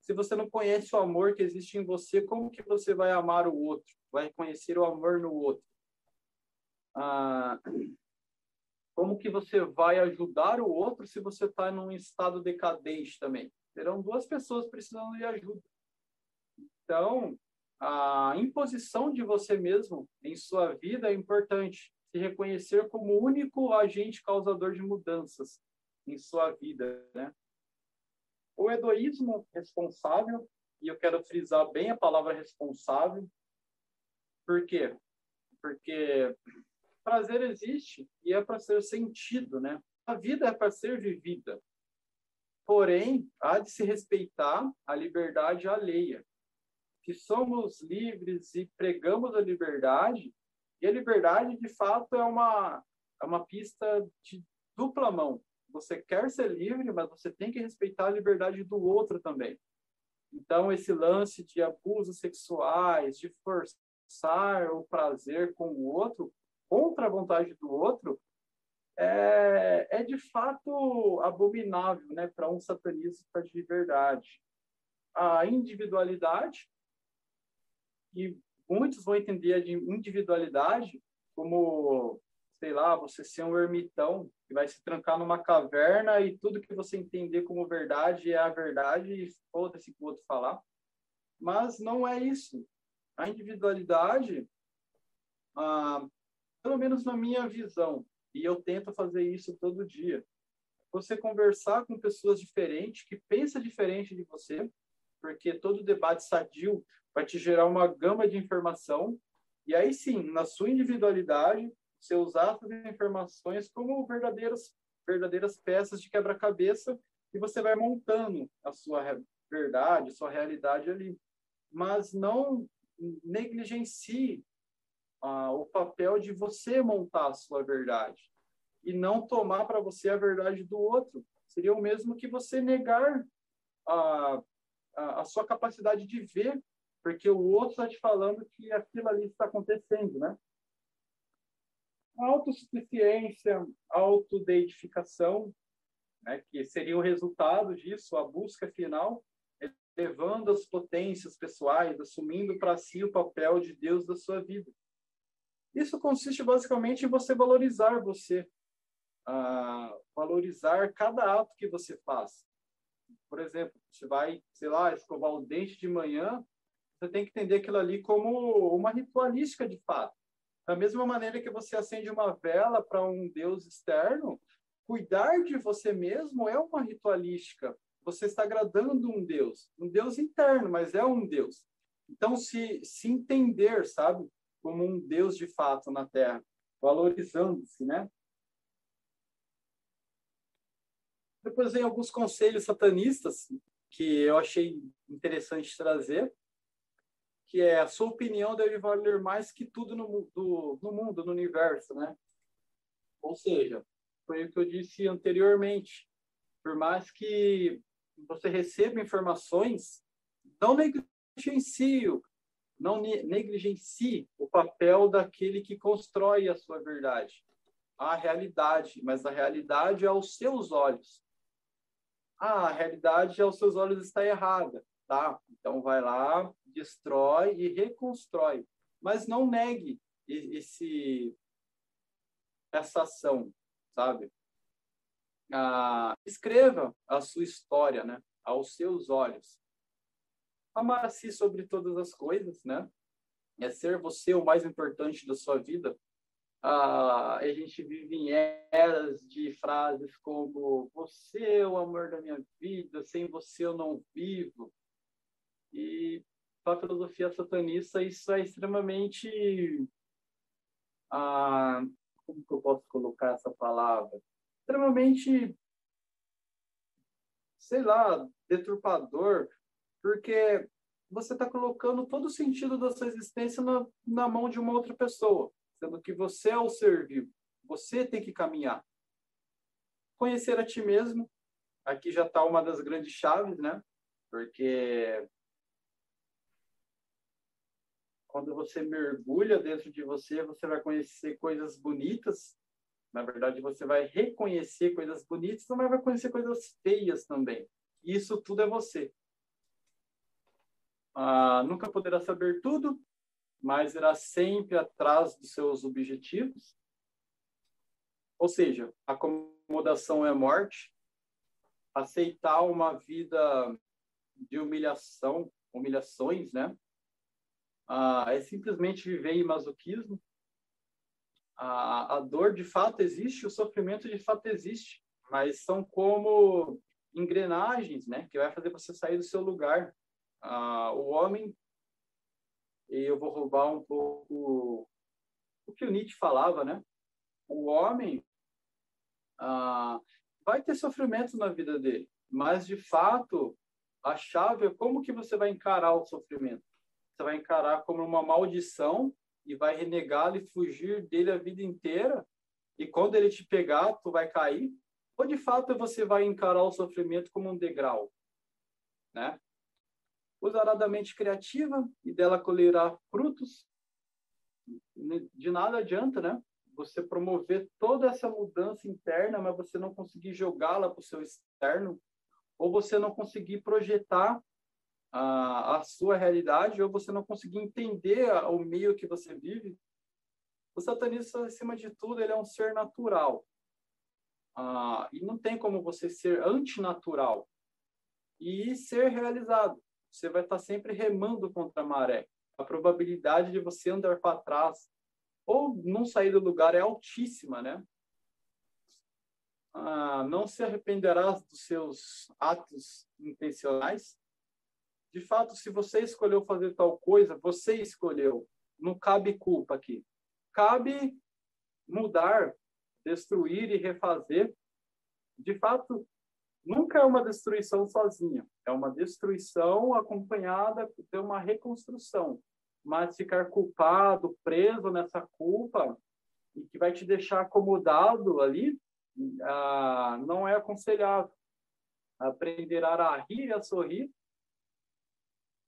Se você não conhece o amor que existe em você, como que você vai amar o outro? Vai reconhecer o amor no outro? Ah, como que você vai ajudar o outro se você está num estado decadente também? Serão duas pessoas precisando de ajuda. Então, a imposição de você mesmo em sua vida é importante. Se reconhecer como o único agente causador de mudanças em sua vida, né? O egoísmo responsável, e eu quero frisar bem a palavra responsável. Por quê? Porque prazer existe e é para ser sentido, né? A vida é para ser vivida. Porém, há de se respeitar a liberdade alheia que somos livres e pregamos a liberdade, e a liberdade, de fato, é uma, é uma pista de dupla mão. Você quer ser livre, mas você tem que respeitar a liberdade do outro também. Então, esse lance de abusos sexuais, de forçar o prazer com o outro, contra a vontade do outro, é, é de fato abominável né, para um satanista de verdade. A individualidade e muitos vão entender a individualidade como, sei lá, você ser um ermitão que vai se trancar numa caverna e tudo que você entender como verdade é a verdade e foda-se que o outro falar. Mas não é isso. A individualidade, ah, pelo menos na minha visão, e eu tento fazer isso todo dia, você conversar com pessoas diferentes, que pensam diferente de você, porque todo debate sadio vai te gerar uma gama de informação, e aí sim, na sua individualidade, você usar essas informações como verdadeiras, verdadeiras peças de quebra-cabeça, e você vai montando a sua verdade, a sua realidade ali. Mas não negligencie ah, o papel de você montar a sua verdade e não tomar para você a verdade do outro. Seria o mesmo que você negar a, a, a sua capacidade de ver, porque o outro está te falando que aquilo ali está acontecendo, né? Autossuficiência, autodeidificação, né, que seria o resultado disso, a busca final, levando as potências pessoais, assumindo para si o papel de Deus da sua vida. Isso consiste basicamente em você valorizar você, a valorizar cada ato que você faz. Por exemplo, você vai, sei lá, escovar o dente de manhã, você tem que entender aquilo ali como uma ritualística de fato. Da mesma maneira que você acende uma vela para um Deus externo, cuidar de você mesmo é uma ritualística. Você está agradando um Deus, um Deus interno, mas é um Deus. Então, se, se entender, sabe, como um Deus de fato na Terra, valorizando-se, né? Depois vem alguns conselhos satanistas que eu achei interessante trazer, que é a sua opinião deve valer mais que tudo no, do, no mundo, no universo, né? Ou seja, foi o que eu disse anteriormente. Por mais que você receba informações, não negligencie, não negligencie o papel daquele que constrói a sua verdade, a realidade, mas a realidade é aos seus olhos ah, a realidade aos seus olhos está errada, tá? Então vai lá, destrói e reconstrói, mas não negue esse essa ação, sabe? Ah, escreva a sua história, né? Aos seus olhos. Amar a si sobre todas as coisas, né? É ser você o mais importante da sua vida, ah, a gente vive em eras de frases como você é o amor da minha vida, sem você eu não vivo. E para a filosofia satanista isso é extremamente ah, como que eu posso colocar essa palavra? Extremamente sei lá, deturpador, porque você está colocando todo o sentido da sua existência na, na mão de uma outra pessoa sendo que você é o ser vivo. Você tem que caminhar. Conhecer a ti mesmo, aqui já está uma das grandes chaves, né? Porque quando você mergulha dentro de você, você vai conhecer coisas bonitas. Na verdade, você vai reconhecer coisas bonitas, mas vai conhecer coisas feias também. Isso tudo é você. Ah, nunca poderá saber tudo, mas irá sempre atrás dos seus objetivos. Ou seja, acomodação é morte, aceitar uma vida de humilhação, humilhações, né? Ah, é simplesmente viver em masoquismo. A, a dor de fato existe, o sofrimento de fato existe, mas são como engrenagens, né? Que vai fazer você sair do seu lugar. Ah, o homem e eu vou roubar um pouco o que o Nietzsche falava, né? O homem ah, vai ter sofrimento na vida dele, mas de fato a chave é como que você vai encarar o sofrimento. Você vai encarar como uma maldição e vai renegá-lo e fugir dele a vida inteira. E quando ele te pegar, tu vai cair. Ou de fato você vai encarar o sofrimento como um degrau, né? usará da mente criativa e dela colherá frutos. De nada adianta, né? Você promover toda essa mudança interna, mas você não conseguir jogá-la para o seu externo, ou você não conseguir projetar a, a sua realidade ou você não conseguir entender o meio que você vive, o satanista, acima de tudo, ele é um ser natural. Ah, e não tem como você ser antinatural e ser realizado. Você vai estar sempre remando contra a maré. A probabilidade de você andar para trás ou não sair do lugar é altíssima, né? Ah, não se arrependerás dos seus atos intencionais. De fato, se você escolheu fazer tal coisa, você escolheu. Não cabe culpa aqui. Cabe mudar, destruir e refazer. De fato, nunca é uma destruição sozinha. É uma destruição acompanhada de uma reconstrução. Mas ficar culpado, preso nessa culpa, e que vai te deixar acomodado ali, ah, não é aconselhável. Aprender a rir e a sorrir.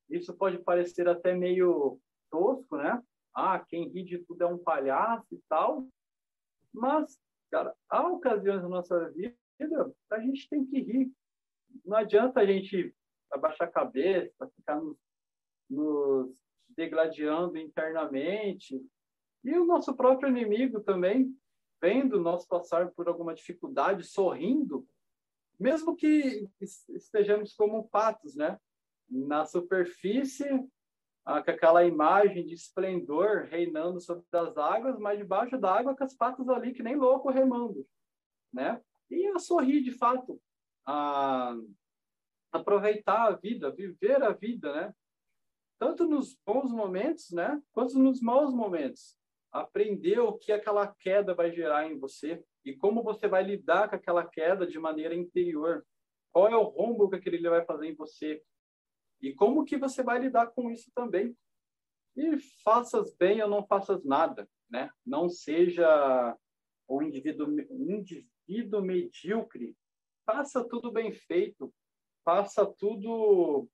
Isso pode parecer até meio tosco, né? Ah, quem ri de tudo é um palhaço e tal. Mas, cara, há ocasiões na nossa vida a gente tem que rir. Não adianta a gente abaixar a cabeça, ficar nos, nos degladiando internamente. E o nosso próprio inimigo também vendo nós passar por alguma dificuldade, sorrindo, mesmo que estejamos como patos, né? Na superfície, com aquela imagem de esplendor reinando sobre as águas, mas debaixo da água com as patas ali que nem louco remando, né? E a sorrir de fato, a aproveitar a vida, viver a vida, né? Tanto nos bons momentos, né? Quanto nos maus momentos aprender o que aquela queda vai gerar em você e como você vai lidar com aquela queda de maneira interior. Qual é o rombo que aquele vai fazer em você e como que você vai lidar com isso também. E faças bem ou não faças nada, né? Não seja um indivíduo, um indivíduo medíocre. Faça tudo bem feito. Faça tudo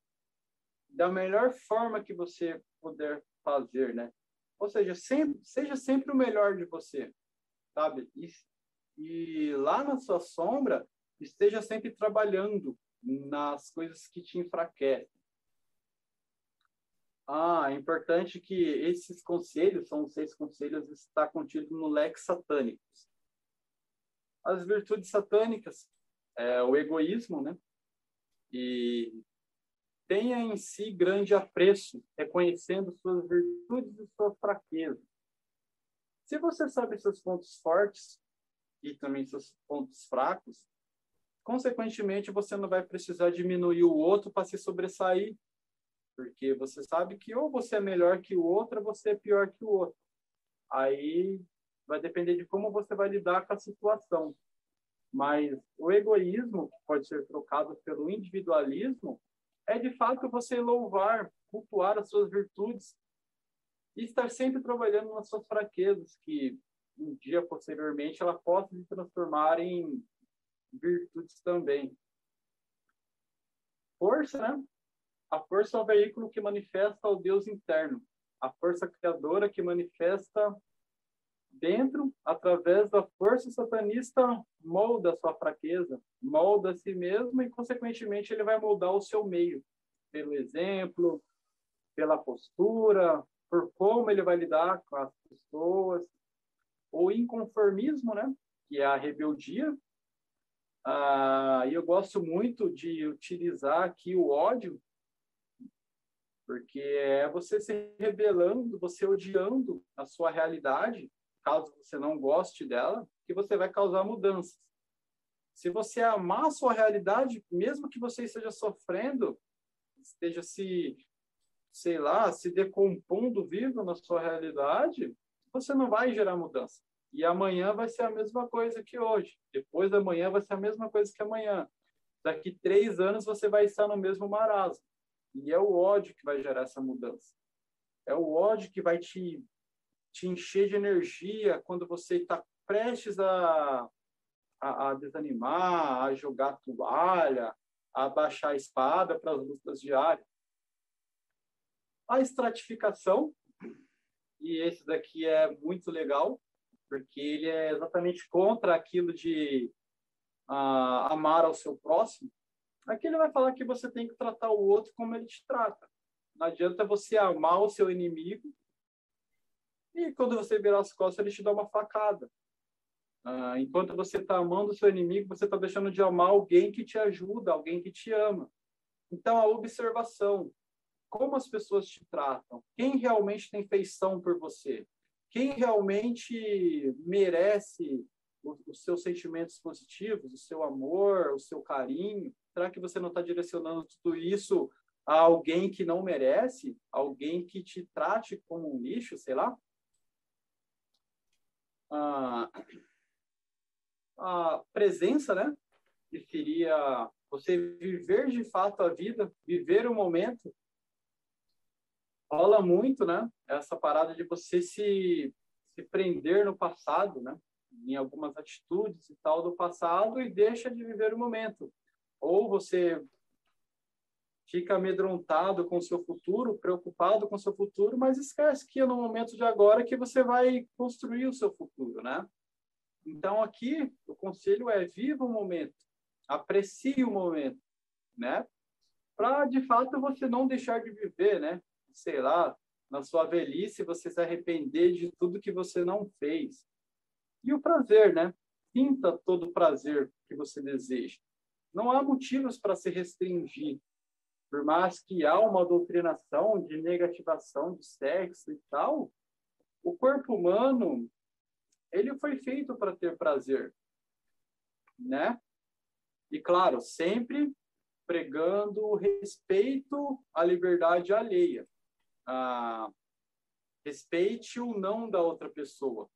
da melhor forma que você puder fazer, né? Ou seja, sempre, seja sempre o melhor de você, sabe? E, e lá na sua sombra, esteja sempre trabalhando nas coisas que te enfraquecem. Ah, é importante que esses conselhos, são os seis conselhos, está contido no Lex Satânicos. As virtudes satânicas é o egoísmo, né? E tenha em si grande apreço, reconhecendo suas virtudes e suas fraquezas. Se você sabe seus pontos fortes e também seus pontos fracos, consequentemente você não vai precisar diminuir o outro para se sobressair, porque você sabe que ou você é melhor que o outro ou você é pior que o outro. Aí vai depender de como você vai lidar com a situação. Mas o egoísmo, que pode ser trocado pelo individualismo, é de fato você louvar, cultuar as suas virtudes e estar sempre trabalhando nas suas fraquezas, que um dia posteriormente ela possa se transformar em virtudes também. Força, né? A força é o veículo que manifesta o Deus interno, a força criadora que manifesta dentro, através da força satanista, molda a sua fraqueza, molda a si mesmo e, consequentemente, ele vai moldar o seu meio, pelo exemplo, pela postura, por como ele vai lidar com as pessoas. O inconformismo, né? Que é a rebeldia. Ah, e eu gosto muito de utilizar aqui o ódio, porque é você se rebelando, você odiando a sua realidade, caso você não goste dela, que você vai causar mudanças. Se você amar a sua realidade, mesmo que você esteja sofrendo, esteja se, sei lá, se decompondo vivo na sua realidade, você não vai gerar mudança. E amanhã vai ser a mesma coisa que hoje. Depois da manhã vai ser a mesma coisa que amanhã. Daqui três anos você vai estar no mesmo marasmo. E é o ódio que vai gerar essa mudança. É o ódio que vai te te encher de energia quando você está prestes a, a, a, desanimar, a jogar toalha, a baixar a espada para as lutas diárias. A estratificação, e esse daqui é muito legal, porque ele é exatamente contra aquilo de uh, amar ao seu próximo. Aqui ele vai falar que você tem que tratar o outro como ele te trata. Não adianta você amar o seu inimigo e quando você virar as costas ele te dá uma facada. Ah, enquanto você está amando o seu inimigo, você está deixando de amar alguém que te ajuda, alguém que te ama. Então, a observação, como as pessoas te tratam, quem realmente tem feição por você, quem realmente merece os seus sentimentos positivos, o seu amor, o seu carinho? Será que você não está direcionando tudo isso a alguém que não merece? Alguém que te trate como um lixo, sei lá? Ah, a presença, né? Que seria você viver de fato a vida, viver o momento. Rola muito, né? Essa parada de você se, se prender no passado, né? em algumas atitudes e tal do passado e deixa de viver o momento. Ou você fica amedrontado com o seu futuro, preocupado com o seu futuro, mas esquece que é no momento de agora que você vai construir o seu futuro, né? Então aqui o conselho é viva o momento, aprecie o momento, né? Para de fato você não deixar de viver, né? Sei lá, na sua velhice você se arrepender de tudo que você não fez. E o prazer, né? Sinta todo o prazer que você deseja. Não há motivos para se restringir. Por mais que há uma doutrinação de negativação de sexo e tal, o corpo humano ele foi feito para ter prazer, né? E claro, sempre pregando respeito à liberdade alheia. Ah, respeite o não da outra pessoa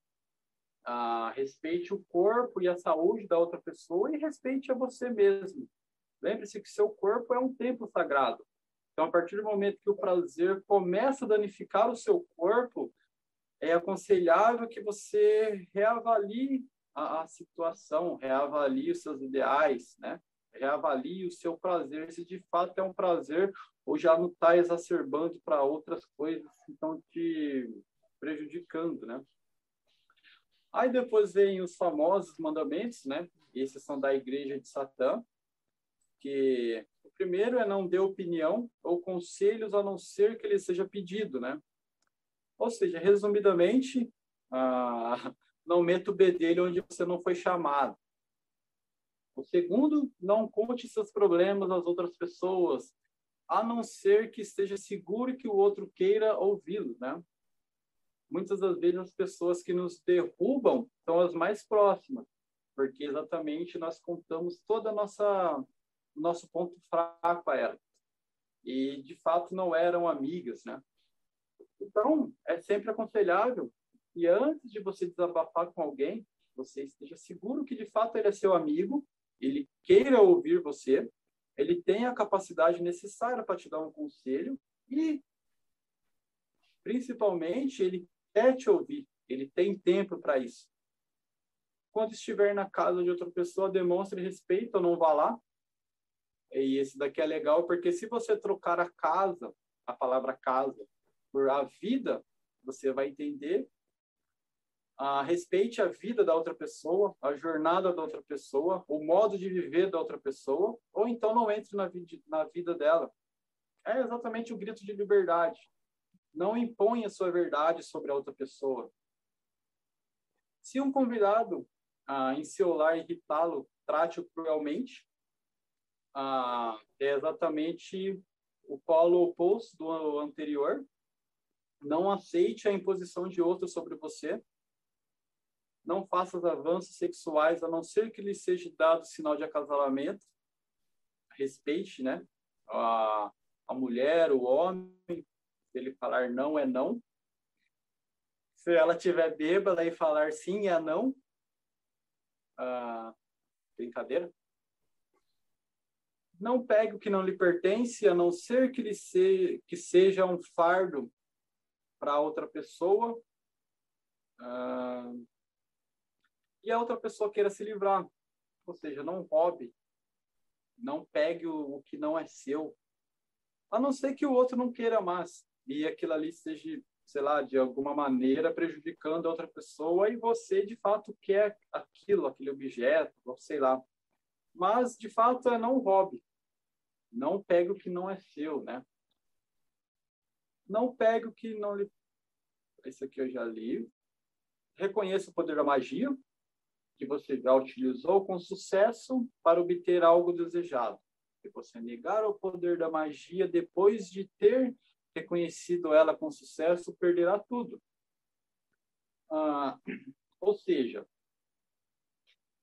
ah, respeite o corpo e a saúde da outra pessoa e respeite a você mesmo. Lembre-se que seu corpo é um templo sagrado. Então, a partir do momento que o prazer começa a danificar o seu corpo, é aconselhável que você reavalie a, a situação, reavalie os seus ideais, né? reavalie o seu prazer, se de fato é um prazer ou já não está exacerbando para outras coisas que estão te prejudicando, né? Aí depois vem os famosos mandamentos, né? Esses são da igreja de Satã, que o primeiro é não dê opinião ou conselhos a não ser que ele seja pedido, né? Ou seja, resumidamente, ah, (laughs) não meta o bedelho onde você não foi chamado. O segundo, não conte seus problemas às outras pessoas, a não ser que esteja seguro que o outro queira ouvi-lo, né? Muitas das vezes as pessoas que nos derrubam são as mais próximas, porque exatamente nós contamos toda a nossa nosso ponto fraco a elas. E de fato não eram amigas, né? Então, é sempre aconselhável que antes de você desabafar com alguém, você esteja seguro que de fato ele é seu amigo, ele queira ouvir você, ele tem a capacidade necessária para te dar um conselho e principalmente ele quer te ouvir, ele tem tempo para isso. Quando estiver na casa de outra pessoa, demonstre respeito, não vá lá. E esse daqui é legal, porque se você trocar a casa, a palavra casa, por a vida, você vai entender. Ah, respeite a vida da outra pessoa, a jornada da outra pessoa, o modo de viver da outra pessoa, ou então não entre na, na vida dela. É exatamente o grito de liberdade. Não impõe a sua verdade sobre a outra pessoa. Se um convidado, ah, em seu lar, irritá-lo, trate-o cruelmente, ah, é exatamente o polo oposto do anterior. Não aceite a imposição de outro sobre você. Não faça avanços sexuais a não ser que lhe seja dado sinal de acasalamento. Respeite, né? A, a mulher, o homem, se ele falar não, é não. Se ela tiver bêbada e falar sim, é não. Ah, brincadeira. Não pegue o que não lhe pertence, a não ser que, lhe se, que seja um fardo para outra pessoa. Ah, e a outra pessoa queira se livrar. Ou seja, não roube. Não pegue o, o que não é seu. A não ser que o outro não queira mais e aquilo ali seja, sei lá, de alguma maneira prejudicando a outra pessoa e você de fato quer aquilo, aquele objeto, ou sei lá. Mas de fato é não hobby. Não pegue o que não é seu, né? Não pegue o que não lhe. Esse aqui eu já li. Reconheça o poder da magia, que você já utilizou com sucesso para obter algo desejado. Se você negar o poder da magia depois de ter reconhecido ela com sucesso, perderá tudo. Ah, ou seja,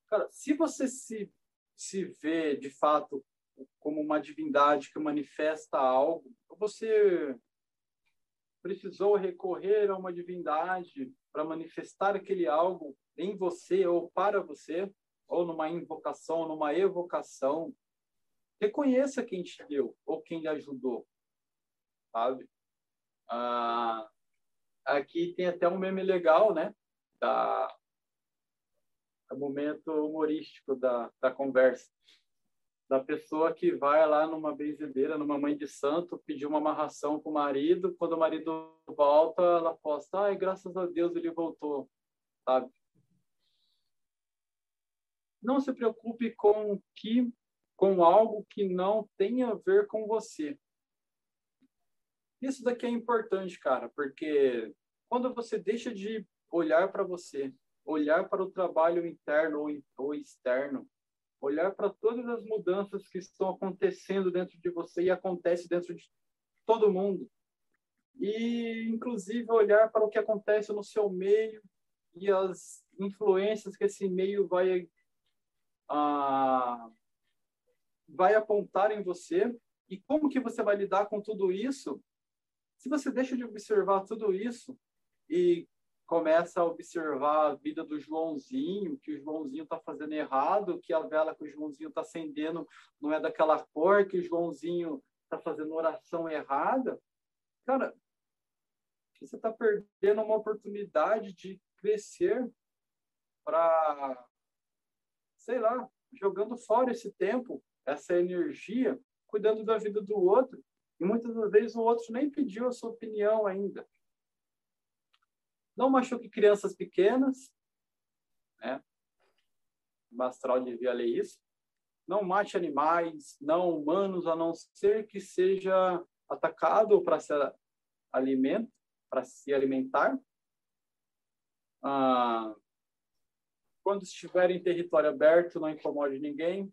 cara, se você se, se vê de fato como uma divindade que manifesta algo, você precisou recorrer a uma divindade para manifestar aquele algo em você ou para você, ou numa invocação, numa evocação, reconheça quem te deu ou quem lhe ajudou, sabe? Ah, aqui tem até um meme legal, né? Da do momento humorístico da, da conversa da pessoa que vai lá numa benzedeira, numa mãe de santo, pedir uma amarração com o marido, quando o marido volta, ela posta, ai, graças a Deus ele voltou, sabe? Não se preocupe com que com algo que não tem a ver com você. Isso daqui é importante, cara, porque quando você deixa de olhar para você, olhar para o trabalho interno ou externo, olhar para todas as mudanças que estão acontecendo dentro de você e acontece dentro de todo mundo. E, inclusive, olhar para o que acontece no seu meio e as influências que esse meio vai, ah, vai apontar em você e como que você vai lidar com tudo isso. Se você deixa de observar tudo isso e começa a observar a vida do Joãozinho, que o Joãozinho está fazendo errado, que a vela que o Joãozinho está acendendo não é daquela cor, que o Joãozinho está fazendo oração errada. Cara, você está perdendo uma oportunidade de crescer para, sei lá, jogando fora esse tempo, essa energia, cuidando da vida do outro. E muitas das vezes o outro nem pediu a sua opinião ainda. Não machuque crianças pequenas, né? O astral devia ler isso. Não mate animais não humanos, a não ser que seja atacado para se alimento, para se alimentar. Ah, quando estiver em território aberto, não incomode ninguém.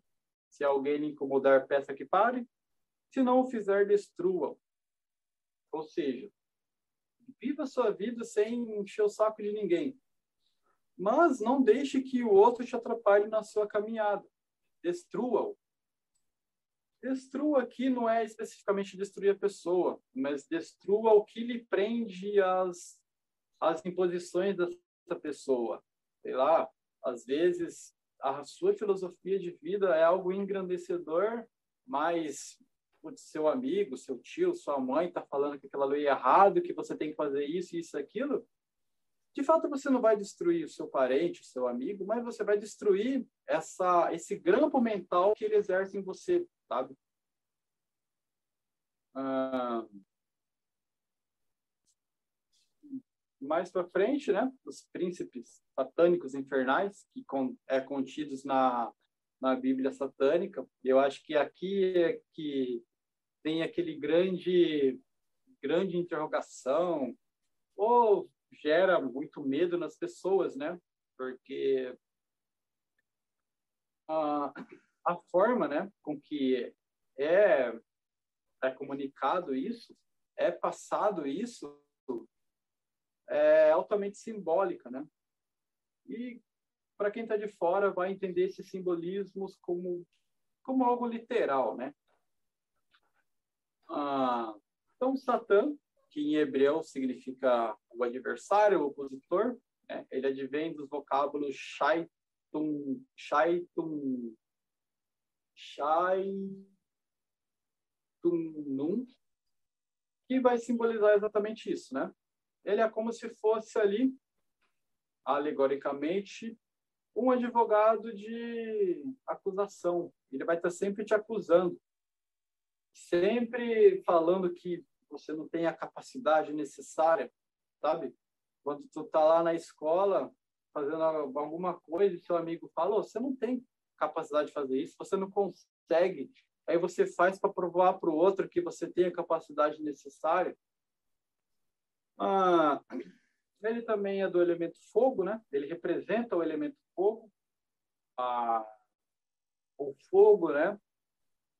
Se alguém lhe incomodar, peça que pare. Se não o fizer, destrua. Ou seja, viva sua vida sem encher o saco de ninguém. Mas não deixe que o outro te atrapalhe na sua caminhada. Destrua-o. Destrua aqui não é especificamente destruir a pessoa, mas destrua o que lhe prende às, às imposições dessa pessoa. Sei lá, às vezes a sua filosofia de vida é algo engrandecedor, mas seu amigo, seu tio, sua mãe está falando que aquela lei é errado, que você tem que fazer isso, isso, aquilo, de fato você não vai destruir o seu parente, o seu amigo, mas você vai destruir essa esse grampo mental que ele exerce em você, sabe? Ah, mais para frente, né? Os príncipes satânicos infernais que com, é contidos na na Bíblia satânica. Eu acho que aqui é que tem aquele grande, grande interrogação, ou gera muito medo nas pessoas, né? Porque a, a forma, né, com que é, é comunicado isso, é passado isso, é altamente simbólica, né? E para quem está de fora vai entender esses simbolismos como como algo literal, né? Ah, então, Satã, que em hebreu significa o adversário, o opositor, né? ele advém dos vocábulos shaitum, shaitum, shaitunum, que vai simbolizar exatamente isso, né? Ele é como se fosse ali, alegoricamente, um advogado de acusação. Ele vai estar sempre te acusando sempre falando que você não tem a capacidade necessária, sabe? Quando tu tá lá na escola fazendo alguma coisa e seu amigo fala, oh, você não tem capacidade de fazer isso, você não consegue aí você faz para provar para o outro que você tem a capacidade necessária. Ah, ele também é do elemento fogo, né? Ele representa o elemento fogo. Ah, o fogo, né?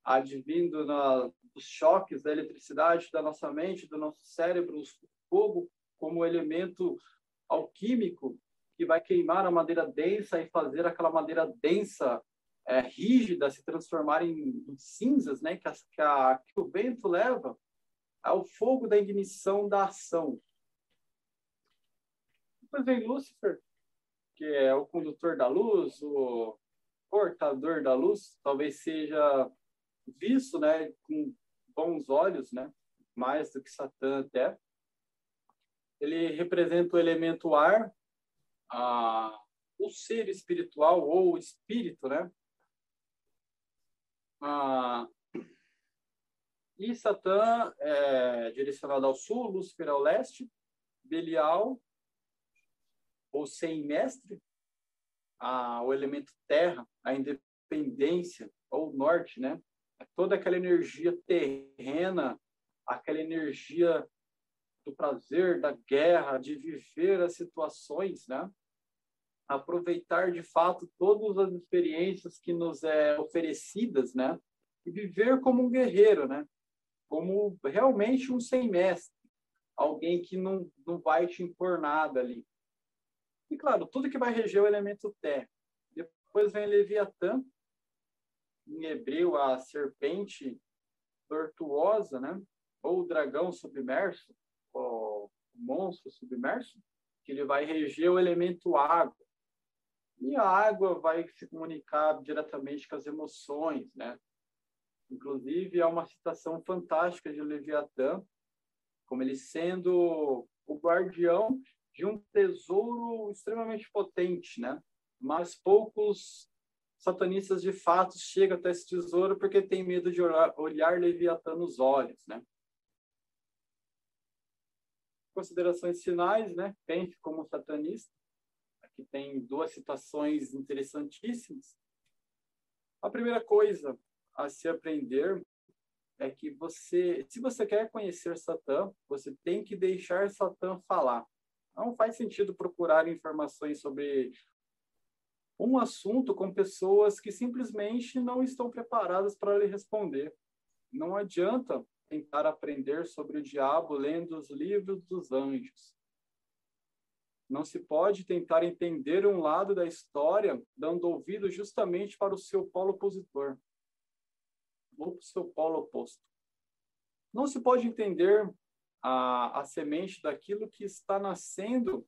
Advindo na, dos choques da eletricidade da nossa mente, do nosso cérebro, o fogo como elemento alquímico que vai queimar a madeira densa e fazer aquela madeira densa, é, rígida, se transformar em, em cinzas, né? Que, a, que, a, que o vento leva ao fogo da ignição da ação. Depois vem Lúcifer, que é o condutor da luz, o portador da luz, talvez seja visto, né, com bons olhos, né, mais do que Satã até. Ele representa o elemento ar, a, o ser espiritual ou o espírito, né? A, e Satã é direcionado ao sul, Lúcifer ao leste, Belial ou sem mestre, a, o elemento terra, a independência, ou norte, né? Toda aquela energia terrena, aquela energia do prazer, da guerra, de viver as situações, né? Aproveitar de fato todas as experiências que nos é oferecidas, né? E viver como um guerreiro, né? Como realmente um sem mestre, alguém que não, não vai te impor nada ali, e, claro, tudo que vai reger o elemento terra. Depois vem Leviatã, em hebreu, a serpente tortuosa, né? ou o dragão submerso, ou monstro submerso, que ele vai reger o elemento água. E a água vai se comunicar diretamente com as emoções, né? Inclusive, há uma citação fantástica de Leviatã, como ele sendo o guardião de um tesouro extremamente potente, né? Mas poucos satanistas de fato chegam até esse tesouro porque tem medo de olhar, olhar Leviatã nos olhos, né? Considerações finais, né? Pense como satanista. Aqui tem duas citações interessantíssimas. A primeira coisa a se aprender é que você, se você quer conhecer Satã, você tem que deixar Satã falar. Não faz sentido procurar informações sobre um assunto com pessoas que simplesmente não estão preparadas para lhe responder. Não adianta tentar aprender sobre o diabo lendo os livros dos anjos. Não se pode tentar entender um lado da história dando ouvido justamente para o seu polo opositor ou para o seu polo oposto. Não se pode entender a, a semente daquilo que está nascendo,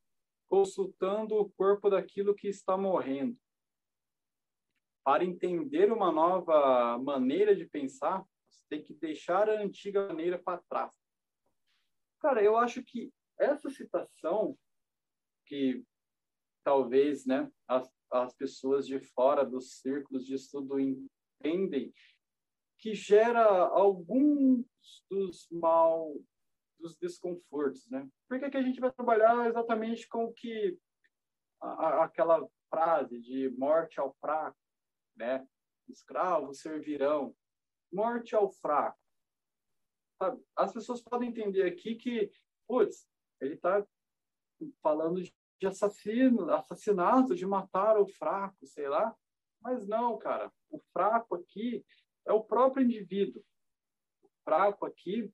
consultando o corpo daquilo que está morrendo. Para entender uma nova maneira de pensar, você tem que deixar a antiga maneira para trás. Cara, eu acho que essa citação que talvez, né, as, as pessoas de fora dos círculos de estudo entendem que gera alguns dos mal dos desconfortos, né? Por que, que a gente vai trabalhar exatamente com o que a, aquela frase de morte ao fraco, né? Escravos servirão. Morte ao fraco. Sabe? As pessoas podem entender aqui que, putz, ele está falando de assassino, assassinato, de matar o fraco, sei lá. Mas não, cara. O fraco aqui é o próprio indivíduo. O fraco aqui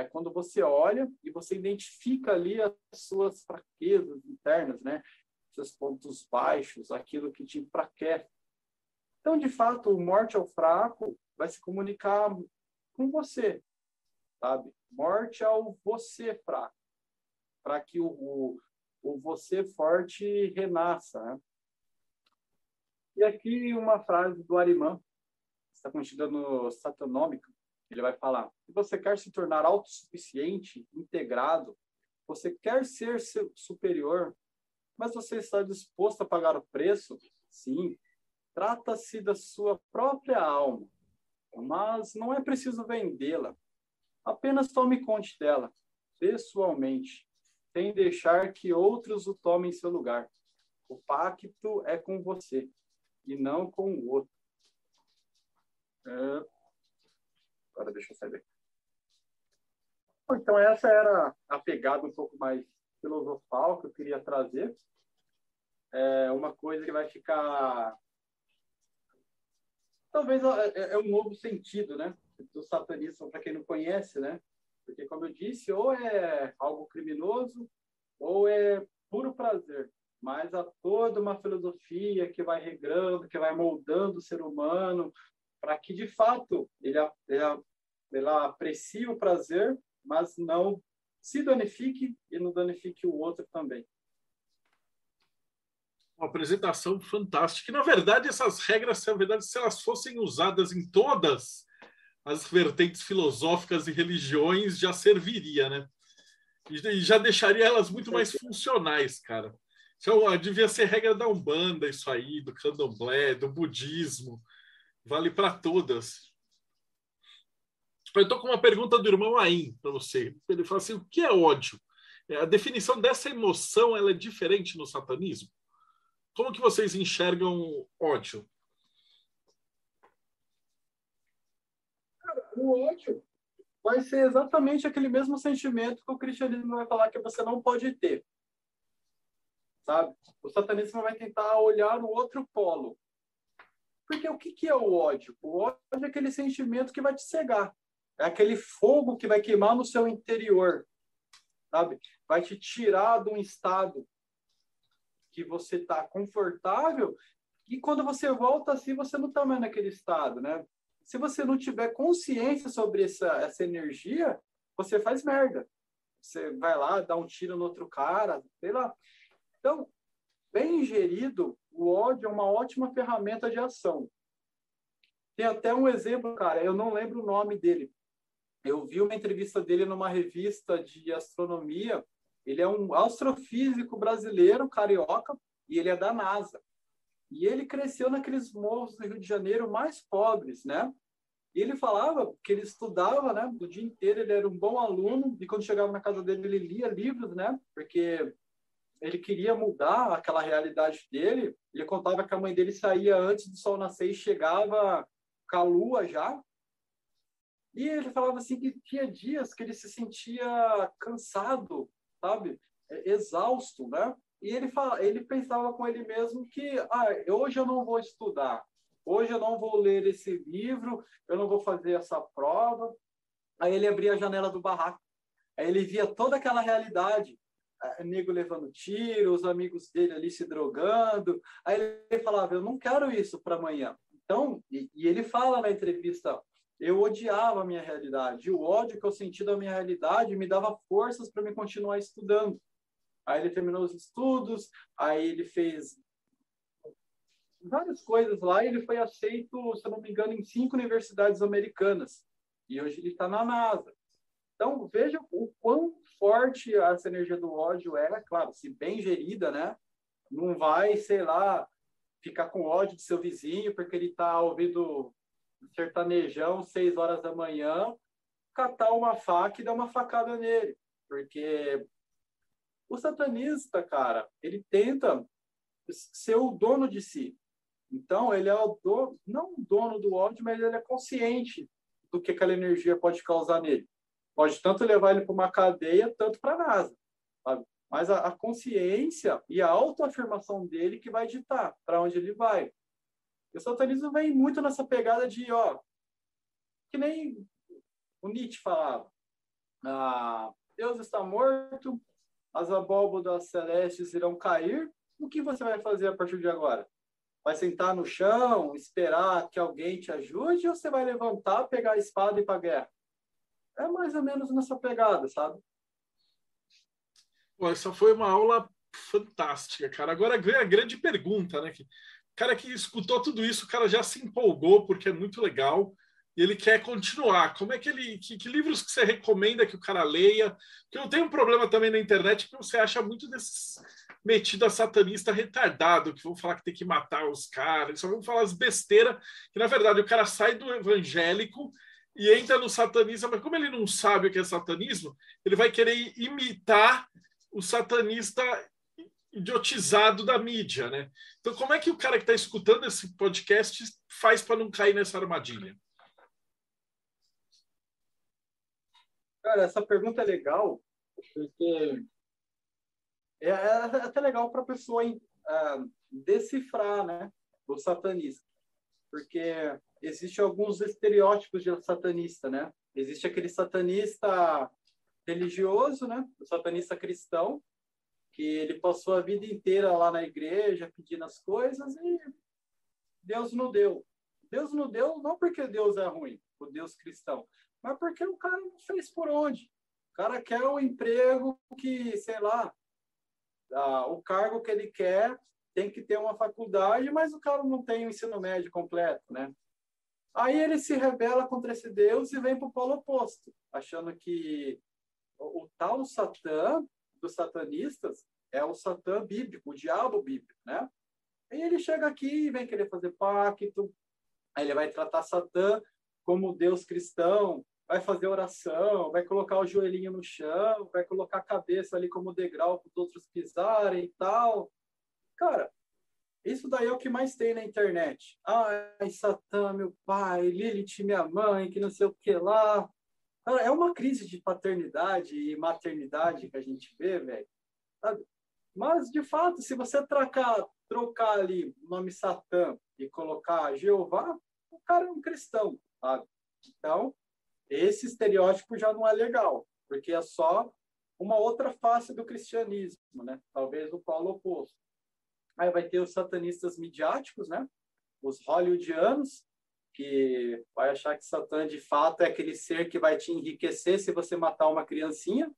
é quando você olha e você identifica ali as suas fraquezas internas, né? Seus pontos baixos, aquilo que te enfraquece. Então, de fato, morte ao fraco vai se comunicar com você, sabe? Morte ao você fraco, para que o, o, o você forte renasça, né? E aqui uma frase do Arimã, está contida no Satanômico, ele vai falar: se você quer se tornar autossuficiente, integrado, você quer ser superior, mas você está disposto a pagar o preço? Sim. Trata-se da sua própria alma, mas não é preciso vendê-la. Apenas tome conta dela, pessoalmente, sem deixar que outros o tomem em seu lugar. O pacto é com você e não com o outro. É, Agora deixa eu sair daqui. Então, essa era a pegada um pouco mais filosofal que eu queria trazer. É uma coisa que vai ficar. Talvez é, é um novo sentido, né? Do satanismo, para quem não conhece, né? Porque, como eu disse, ou é algo criminoso, ou é puro prazer. Mas há toda uma filosofia que vai regrando, que vai moldando o ser humano, para que, de fato, ele, ele, ele aprecie o prazer, mas não se danifique e não danifique o outro também. Uma apresentação fantástica. E, na verdade, essas regras, na verdade, se elas fossem usadas em todas as vertentes filosóficas e religiões, já serviria, né? E já deixaria elas muito mais funcionais, cara. Então, devia ser regra da Umbanda, isso aí, do candomblé, do budismo. Vale para todas. Eu estou com uma pergunta do irmão Aim para você. Ele fala assim: o que é ódio? É, a definição dessa emoção ela é diferente no satanismo? Como que vocês enxergam ódio? o ódio vai ser exatamente aquele mesmo sentimento que o cristianismo vai falar que você não pode ter. Sabe? O satanismo vai tentar olhar no outro polo. Porque o que, que é o ódio? O ódio é aquele sentimento que vai te cegar. É aquele fogo que vai queimar no seu interior, sabe? Vai te tirar de um estado que você está confortável e quando você volta assim, você não está mais naquele estado, né? Se você não tiver consciência sobre essa, essa energia, você faz merda. Você vai lá, dá um tiro no outro cara, sei lá. Então, bem gerido, o ódio é uma ótima ferramenta de ação. Tem até um exemplo, cara, eu não lembro o nome dele, eu vi uma entrevista dele numa revista de astronomia. Ele é um astrofísico brasileiro, carioca, e ele é da NASA. E ele cresceu naqueles morros do Rio de Janeiro mais pobres, né? E ele falava que ele estudava, né? O dia inteiro ele era um bom aluno e quando chegava na casa dele ele lia livros, né? Porque ele queria mudar aquela realidade dele. Ele contava que a mãe dele saía antes do sol nascer e chegava com a lua já. E ele falava assim que tinha dias que ele se sentia cansado, sabe? É, exausto, né? E ele, fala, ele pensava com ele mesmo que ah, hoje eu não vou estudar, hoje eu não vou ler esse livro, eu não vou fazer essa prova. Aí ele abria a janela do barraco, aí ele via toda aquela realidade, amigo levando tiro, os amigos dele ali se drogando. Aí ele falava, eu não quero isso para amanhã. Então, e, e ele fala na entrevista, eu odiava a minha realidade. O ódio que eu senti da minha realidade me dava forças para me continuar estudando. Aí ele terminou os estudos, aí ele fez várias coisas lá e ele foi aceito, se não me engano, em cinco universidades americanas. E hoje ele está na NASA. Então, veja o quão forte essa energia do ódio é, claro, se bem gerida, né? Não vai, sei lá, ficar com ódio de seu vizinho porque ele está ouvindo sertanejão, seis horas da manhã, catar uma faca e dar uma facada nele. Porque o satanista, cara, ele tenta ser o dono de si. Então, ele é o dono, não o dono do ódio, mas ele é consciente do que aquela energia pode causar nele. Pode tanto levar ele para uma cadeia, tanto para a NASA. Sabe? Mas a, a, consciência e a autoafirmação dele que vai ditar para onde ele vai. E o satanismo vem muito nessa pegada de, ó, que nem o Nietzsche falava. Ah, Deus está morto, as abóbodas celestes irão cair. O que você vai fazer a partir de agora? Vai sentar no chão, esperar que alguém te ajude, ou você vai levantar, pegar a espada e ir para a guerra? É mais ou menos nessa pegada, sabe? Pô, essa foi uma aula fantástica, cara. Agora a grande pergunta, né? Cara que escutou tudo isso, o cara já se empolgou porque é muito legal e ele quer continuar. Como é que ele. Que, que livros que você recomenda que o cara leia? Porque eu tenho um problema também na internet que você acha muito desses metido a satanista retardado, que vão falar que tem que matar os caras, só vão falar as besteiras, que na verdade o cara sai do evangélico e entra no satanismo, mas como ele não sabe o que é satanismo, ele vai querer imitar o satanista idiotizado da mídia, né? Então, como é que o cara que está escutando esse podcast faz para não cair nessa armadilha? Cara, essa pergunta é legal, porque é, é até legal para a pessoa uh, decifrar né, o satanista. Porque existem alguns estereótipos de satanista, né? Existe aquele satanista religioso, né? O satanista cristão, que ele passou a vida inteira lá na igreja pedindo as coisas e Deus não deu. Deus não deu não porque Deus é ruim, o Deus cristão, mas porque o cara não fez por onde. O cara quer um emprego que, sei lá, ah, o cargo que ele quer tem que ter uma faculdade, mas o cara não tem o ensino médio completo, né? Aí ele se rebela contra esse Deus e vem para o polo oposto, achando que o, o tal Satã dos satanistas é o Satã bíblico, o diabo bíblico, né? E ele chega aqui e vem querer fazer pacto, aí ele vai tratar Satã como Deus cristão, vai fazer oração, vai colocar o joelhinho no chão, vai colocar a cabeça ali como degrau para os outros pisarem e tal. Cara, isso daí é o que mais tem na internet. Ai, Satã, meu pai, Lilith, minha mãe, que não sei o que lá. Cara, é uma crise de paternidade e maternidade que a gente vê, velho. Mas, de fato, se você trocar, trocar ali o nome Satã e colocar Jeová, o cara é um cristão, sabe? Então, esse estereótipo já não é legal, porque é só uma outra face do cristianismo, né? Talvez o polo oposto. Aí vai ter os satanistas midiáticos, né? Os hollywoodianos, que vai achar que Satã de fato é aquele ser que vai te enriquecer se você matar uma criancinha.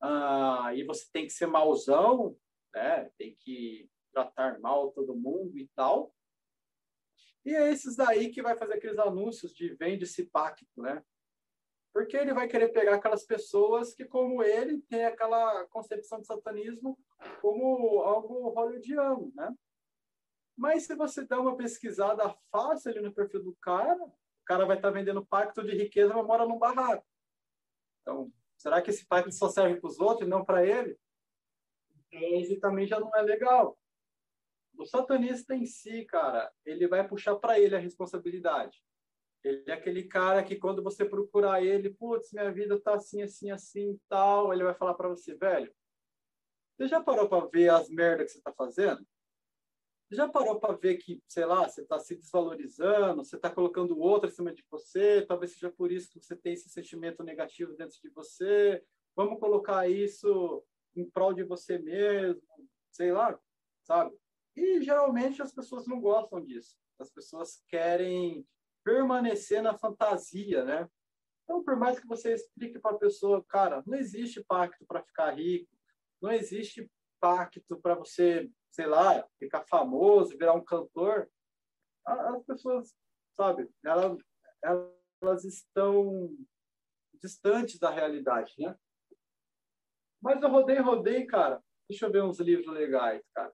Ah, e você tem que ser mauzão, né? Tem que tratar mal todo mundo e tal. E é esses daí que vai fazer aqueles anúncios de vende esse pacto, né? Porque ele vai querer pegar aquelas pessoas que, como ele, tem aquela concepção de satanismo como algo hollywoodiano, né? Mas se você dá uma pesquisada fácil ali no perfil do cara, o cara vai estar tá vendendo pacto de riqueza, mas mora num barraco. Então, será que esse pacto só serve para os outros e não para ele? Esse também já não é legal o satanista em si, cara, ele vai puxar para ele a responsabilidade. Ele é aquele cara que quando você procurar ele, putz, minha vida tá assim, assim, assim, tal, ele vai falar para você, velho, você já parou para ver as merdas que você tá fazendo? Já parou para ver que, sei lá, você está se desvalorizando, você está colocando o outro acima de você, talvez seja por isso que você tem esse sentimento negativo dentro de você. Vamos colocar isso em prol de você mesmo, sei lá, sabe? E geralmente as pessoas não gostam disso. As pessoas querem permanecer na fantasia, né? Então, por mais que você explique para a pessoa, cara, não existe pacto para ficar rico, não existe pacto para você, sei lá, ficar famoso, virar um cantor. As pessoas, sabe, elas, elas estão distantes da realidade, né? Mas eu rodei, rodei, cara. Deixa eu ver uns livros legais, cara.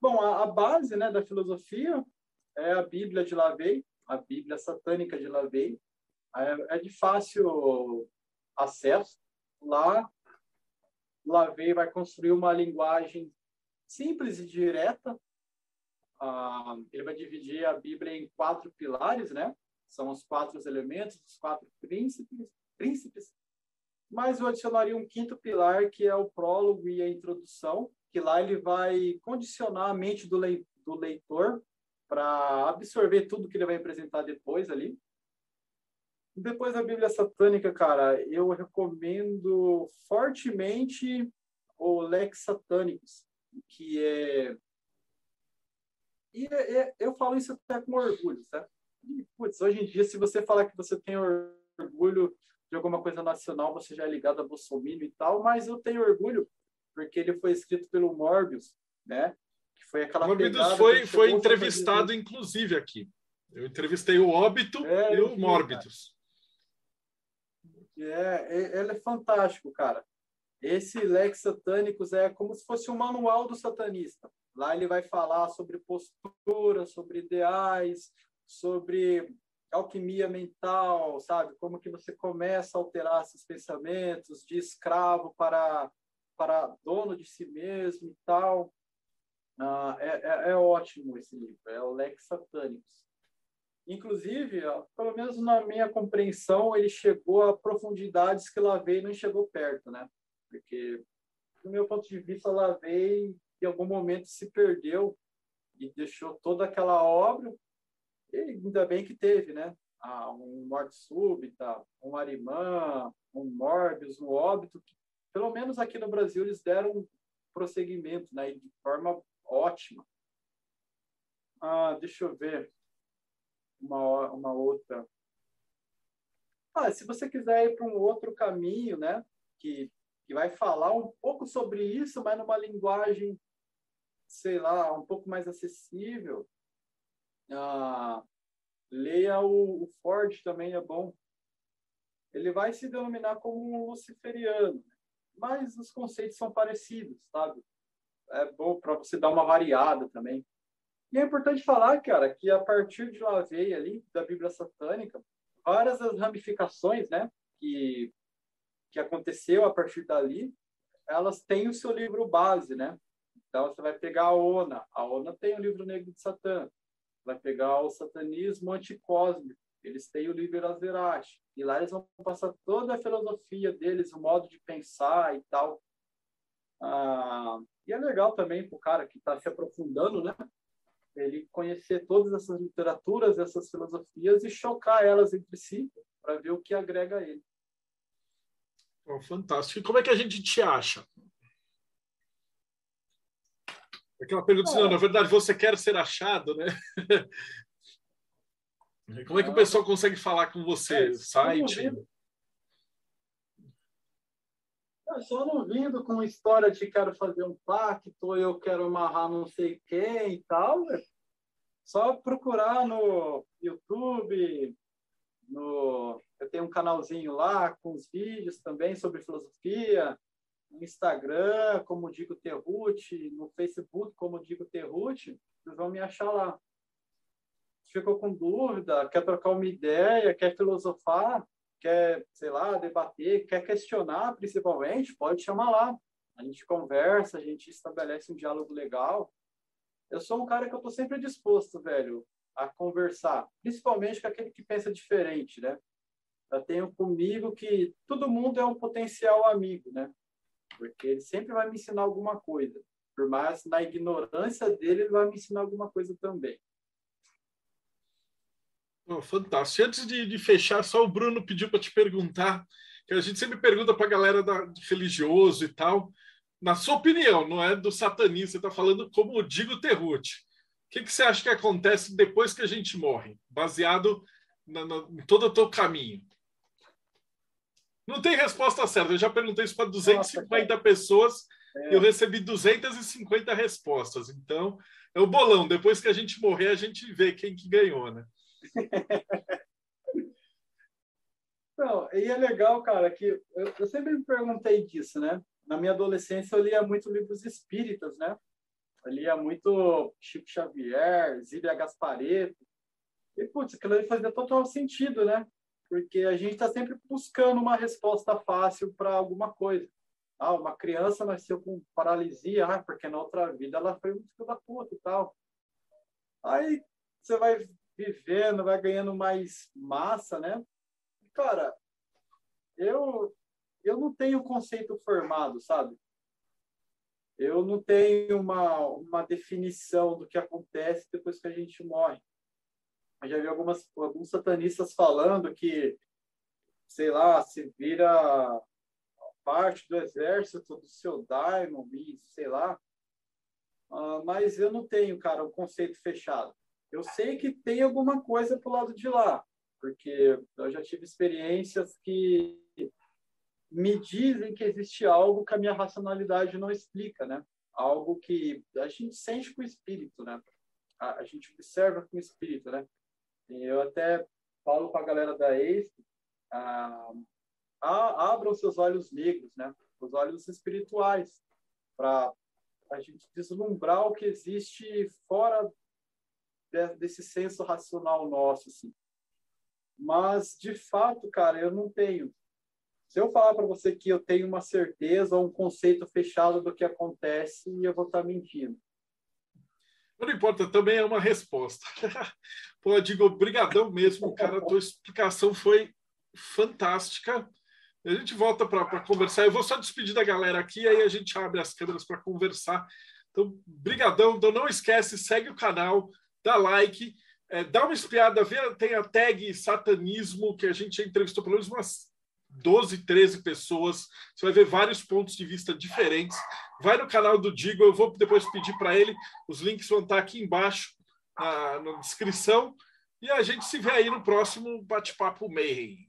Bom, a, a base né, da filosofia é a Bíblia de Lavey, a Bíblia satânica de Lavey. É, é de fácil acesso. Lá, Lavey vai construir uma linguagem simples e direta. Ah, ele vai dividir a Bíblia em quatro pilares, né? São os quatro elementos, os quatro príncipes, príncipes. Mas eu adicionaria um quinto pilar, que é o prólogo e a introdução, que lá ele vai condicionar a mente do, leitor para absorver tudo que ele vai apresentar depois ali. Depois da Bíblia Satânica, cara, eu recomendo fortemente o Lex Satanicus, que é. E é, é, eu falo isso até com orgulho, certo? E, putz, hoje em dia, se você falar que você tem orgulho de alguma coisa nacional, você já é ligado a Bolsonaro e tal, mas eu tenho orgulho porque ele foi escrito pelo Morbius, né? Que foi aquela Morbius foi, foi entrevistado, inclusive, aqui. Eu entrevistei o Óbito é, e o Morbius. É, é, ele é fantástico, cara. Esse Lex Satanicus é como se fosse um manual do satanista. Lá ele vai falar sobre postura, sobre ideais, sobre alquimia mental, sabe? Como que você começa a alterar esses pensamentos de escravo para para dono de si mesmo e tal. Ah, é, é, é, ótimo esse livro, é o Lex Satanicus. Inclusive, ó, pelo menos na minha compreensão, ele chegou a profundidades que Lavey não chegou perto, né? Porque, do meu ponto de vista, Lavey, em algum momento, se perdeu e deixou toda aquela obra, e ainda bem que teve, né? Ah, um morte súbita, um Arimã, um Morbius, um Óbito, que, pelo menos aqui no Brasil, eles deram prosseguimento, né? de forma ótima. Ah, deixa eu ver uma, uma outra. Ah, se você quiser ir para um outro caminho, né, que, que vai falar um pouco sobre isso, mas numa linguagem, sei lá, um pouco mais acessível, ah, leia o, o Ford também é bom. Ele vai se denominar como um luciferiano, mas os conceitos são parecidos, sabe? É bom para você dar uma variada também. E é importante falar, cara, que a partir de Lavei ali, da Bíblia Satânica, várias das ramificações, né, que, que aconteceu a partir dali, elas têm o seu livro base, né? Então, você vai pegar a Ona. A Ona tem o livro Negro de Satã. Vai pegar o Satanismo Anticósmico. Eles têm o livro Azerati. E lá eles vão passar toda a filosofia deles, o modo de pensar e tal. Ah, e é legal também para o cara que está se aprofundando, né? ele conhecer todas essas literaturas, essas filosofias e chocar elas entre si para ver o que agrega a ele. Oh, fantástico. E como é que a gente te acha? Aquela pergunta, assim, não, na verdade, você quer ser achado, né? (laughs) Como é que o pessoal consegue falar com você? É, Site? Só não vindo com história de quero fazer um pacto, eu quero amarrar não sei quem e tal. Só procurar no YouTube, no eu tenho um canalzinho lá com os vídeos também sobre filosofia, no Instagram, como Digo Terrute, no Facebook, como Digo Terrute, vocês vão me achar lá. Ficou com dúvida, quer trocar uma ideia, quer filosofar, quer, sei lá, debater, quer questionar, principalmente, pode chamar lá. A gente conversa, a gente estabelece um diálogo legal. Eu sou um cara que eu tô sempre disposto, velho, a conversar, principalmente com aquele que pensa diferente, né? Eu tenho comigo que todo mundo é um potencial amigo, né? Porque ele sempre vai me ensinar alguma coisa. Por mais na ignorância dele, ele vai me ensinar alguma coisa também. Oh, fantástico. Antes de, de, fechar, só o Bruno pediu para te perguntar, que a gente sempre pergunta para a galera da, religioso e tal, na sua opinião, não é do satanismo, você está falando como o Digo Terrute. O que, que, você acha que acontece depois que a gente morre, baseado na, na, em todo o teu caminho? Não tem resposta certa. Eu já perguntei isso para 250 Nossa, pessoas é. e eu recebi 250 respostas. Então, é o bolão. Depois que a gente morrer, a gente vê quem que ganhou, né? (laughs) Não, e é legal, cara, que eu, eu, sempre me perguntei disso, né? Na minha adolescência eu lia muito livros espíritas, né? Eu lia muito Chico Xavier, Zília Gaspareto. E, putz, aquilo ali fazia total sentido, né? Porque a gente está sempre buscando uma resposta fácil para alguma coisa. Ah, uma criança nasceu com paralisia, ah, porque na outra vida ela foi muito da puta e tal. Aí você vai vivendo, vai ganhando mais massa, né? Cara, eu eu não tenho conceito formado, sabe? Eu não tenho uma, uma definição do que acontece depois que a gente morre. Eu já vi algumas, alguns satanistas falando que, sei lá, se vira parte do exército do seu daimon, sei lá. Uh, mas eu não tenho, cara, um conceito fechado. Eu sei que tem alguma coisa pro lado de lá, porque eu já tive experiências que me dizem que existe algo que a minha racionalidade não explica, né? Algo que a gente sente com o espírito, né? A, a gente observa com o espírito, né? Eu até falo com a galera da ex, ah, abram seus olhos negros, né? Os olhos espirituais, para a gente deslumbrar o que existe fora desse senso racional nosso, assim. Mas, de fato, cara, eu não tenho. Se eu falar para você que eu tenho uma certeza ou um conceito fechado do que acontece, eu vou estar mentindo. Não importa, também é uma resposta. (laughs) Pô, digo, obrigadão mesmo, cara. A tua explicação foi fantástica. A gente volta para conversar. Eu vou só despedir da galera aqui, aí a gente abre as câmeras para conversar. Então, brigadão. Então, não esquece, segue o canal, dá like, é, dá uma espiada, vê, tem a tag satanismo, que a gente entrevistou pelo menos umas 12, 13 pessoas. Você vai ver vários pontos de vista diferentes. Vai no canal do Digo, eu vou depois pedir para ele. Os links vão estar aqui embaixo na, na descrição. E a gente se vê aí no próximo Bate-Papo Mayhem.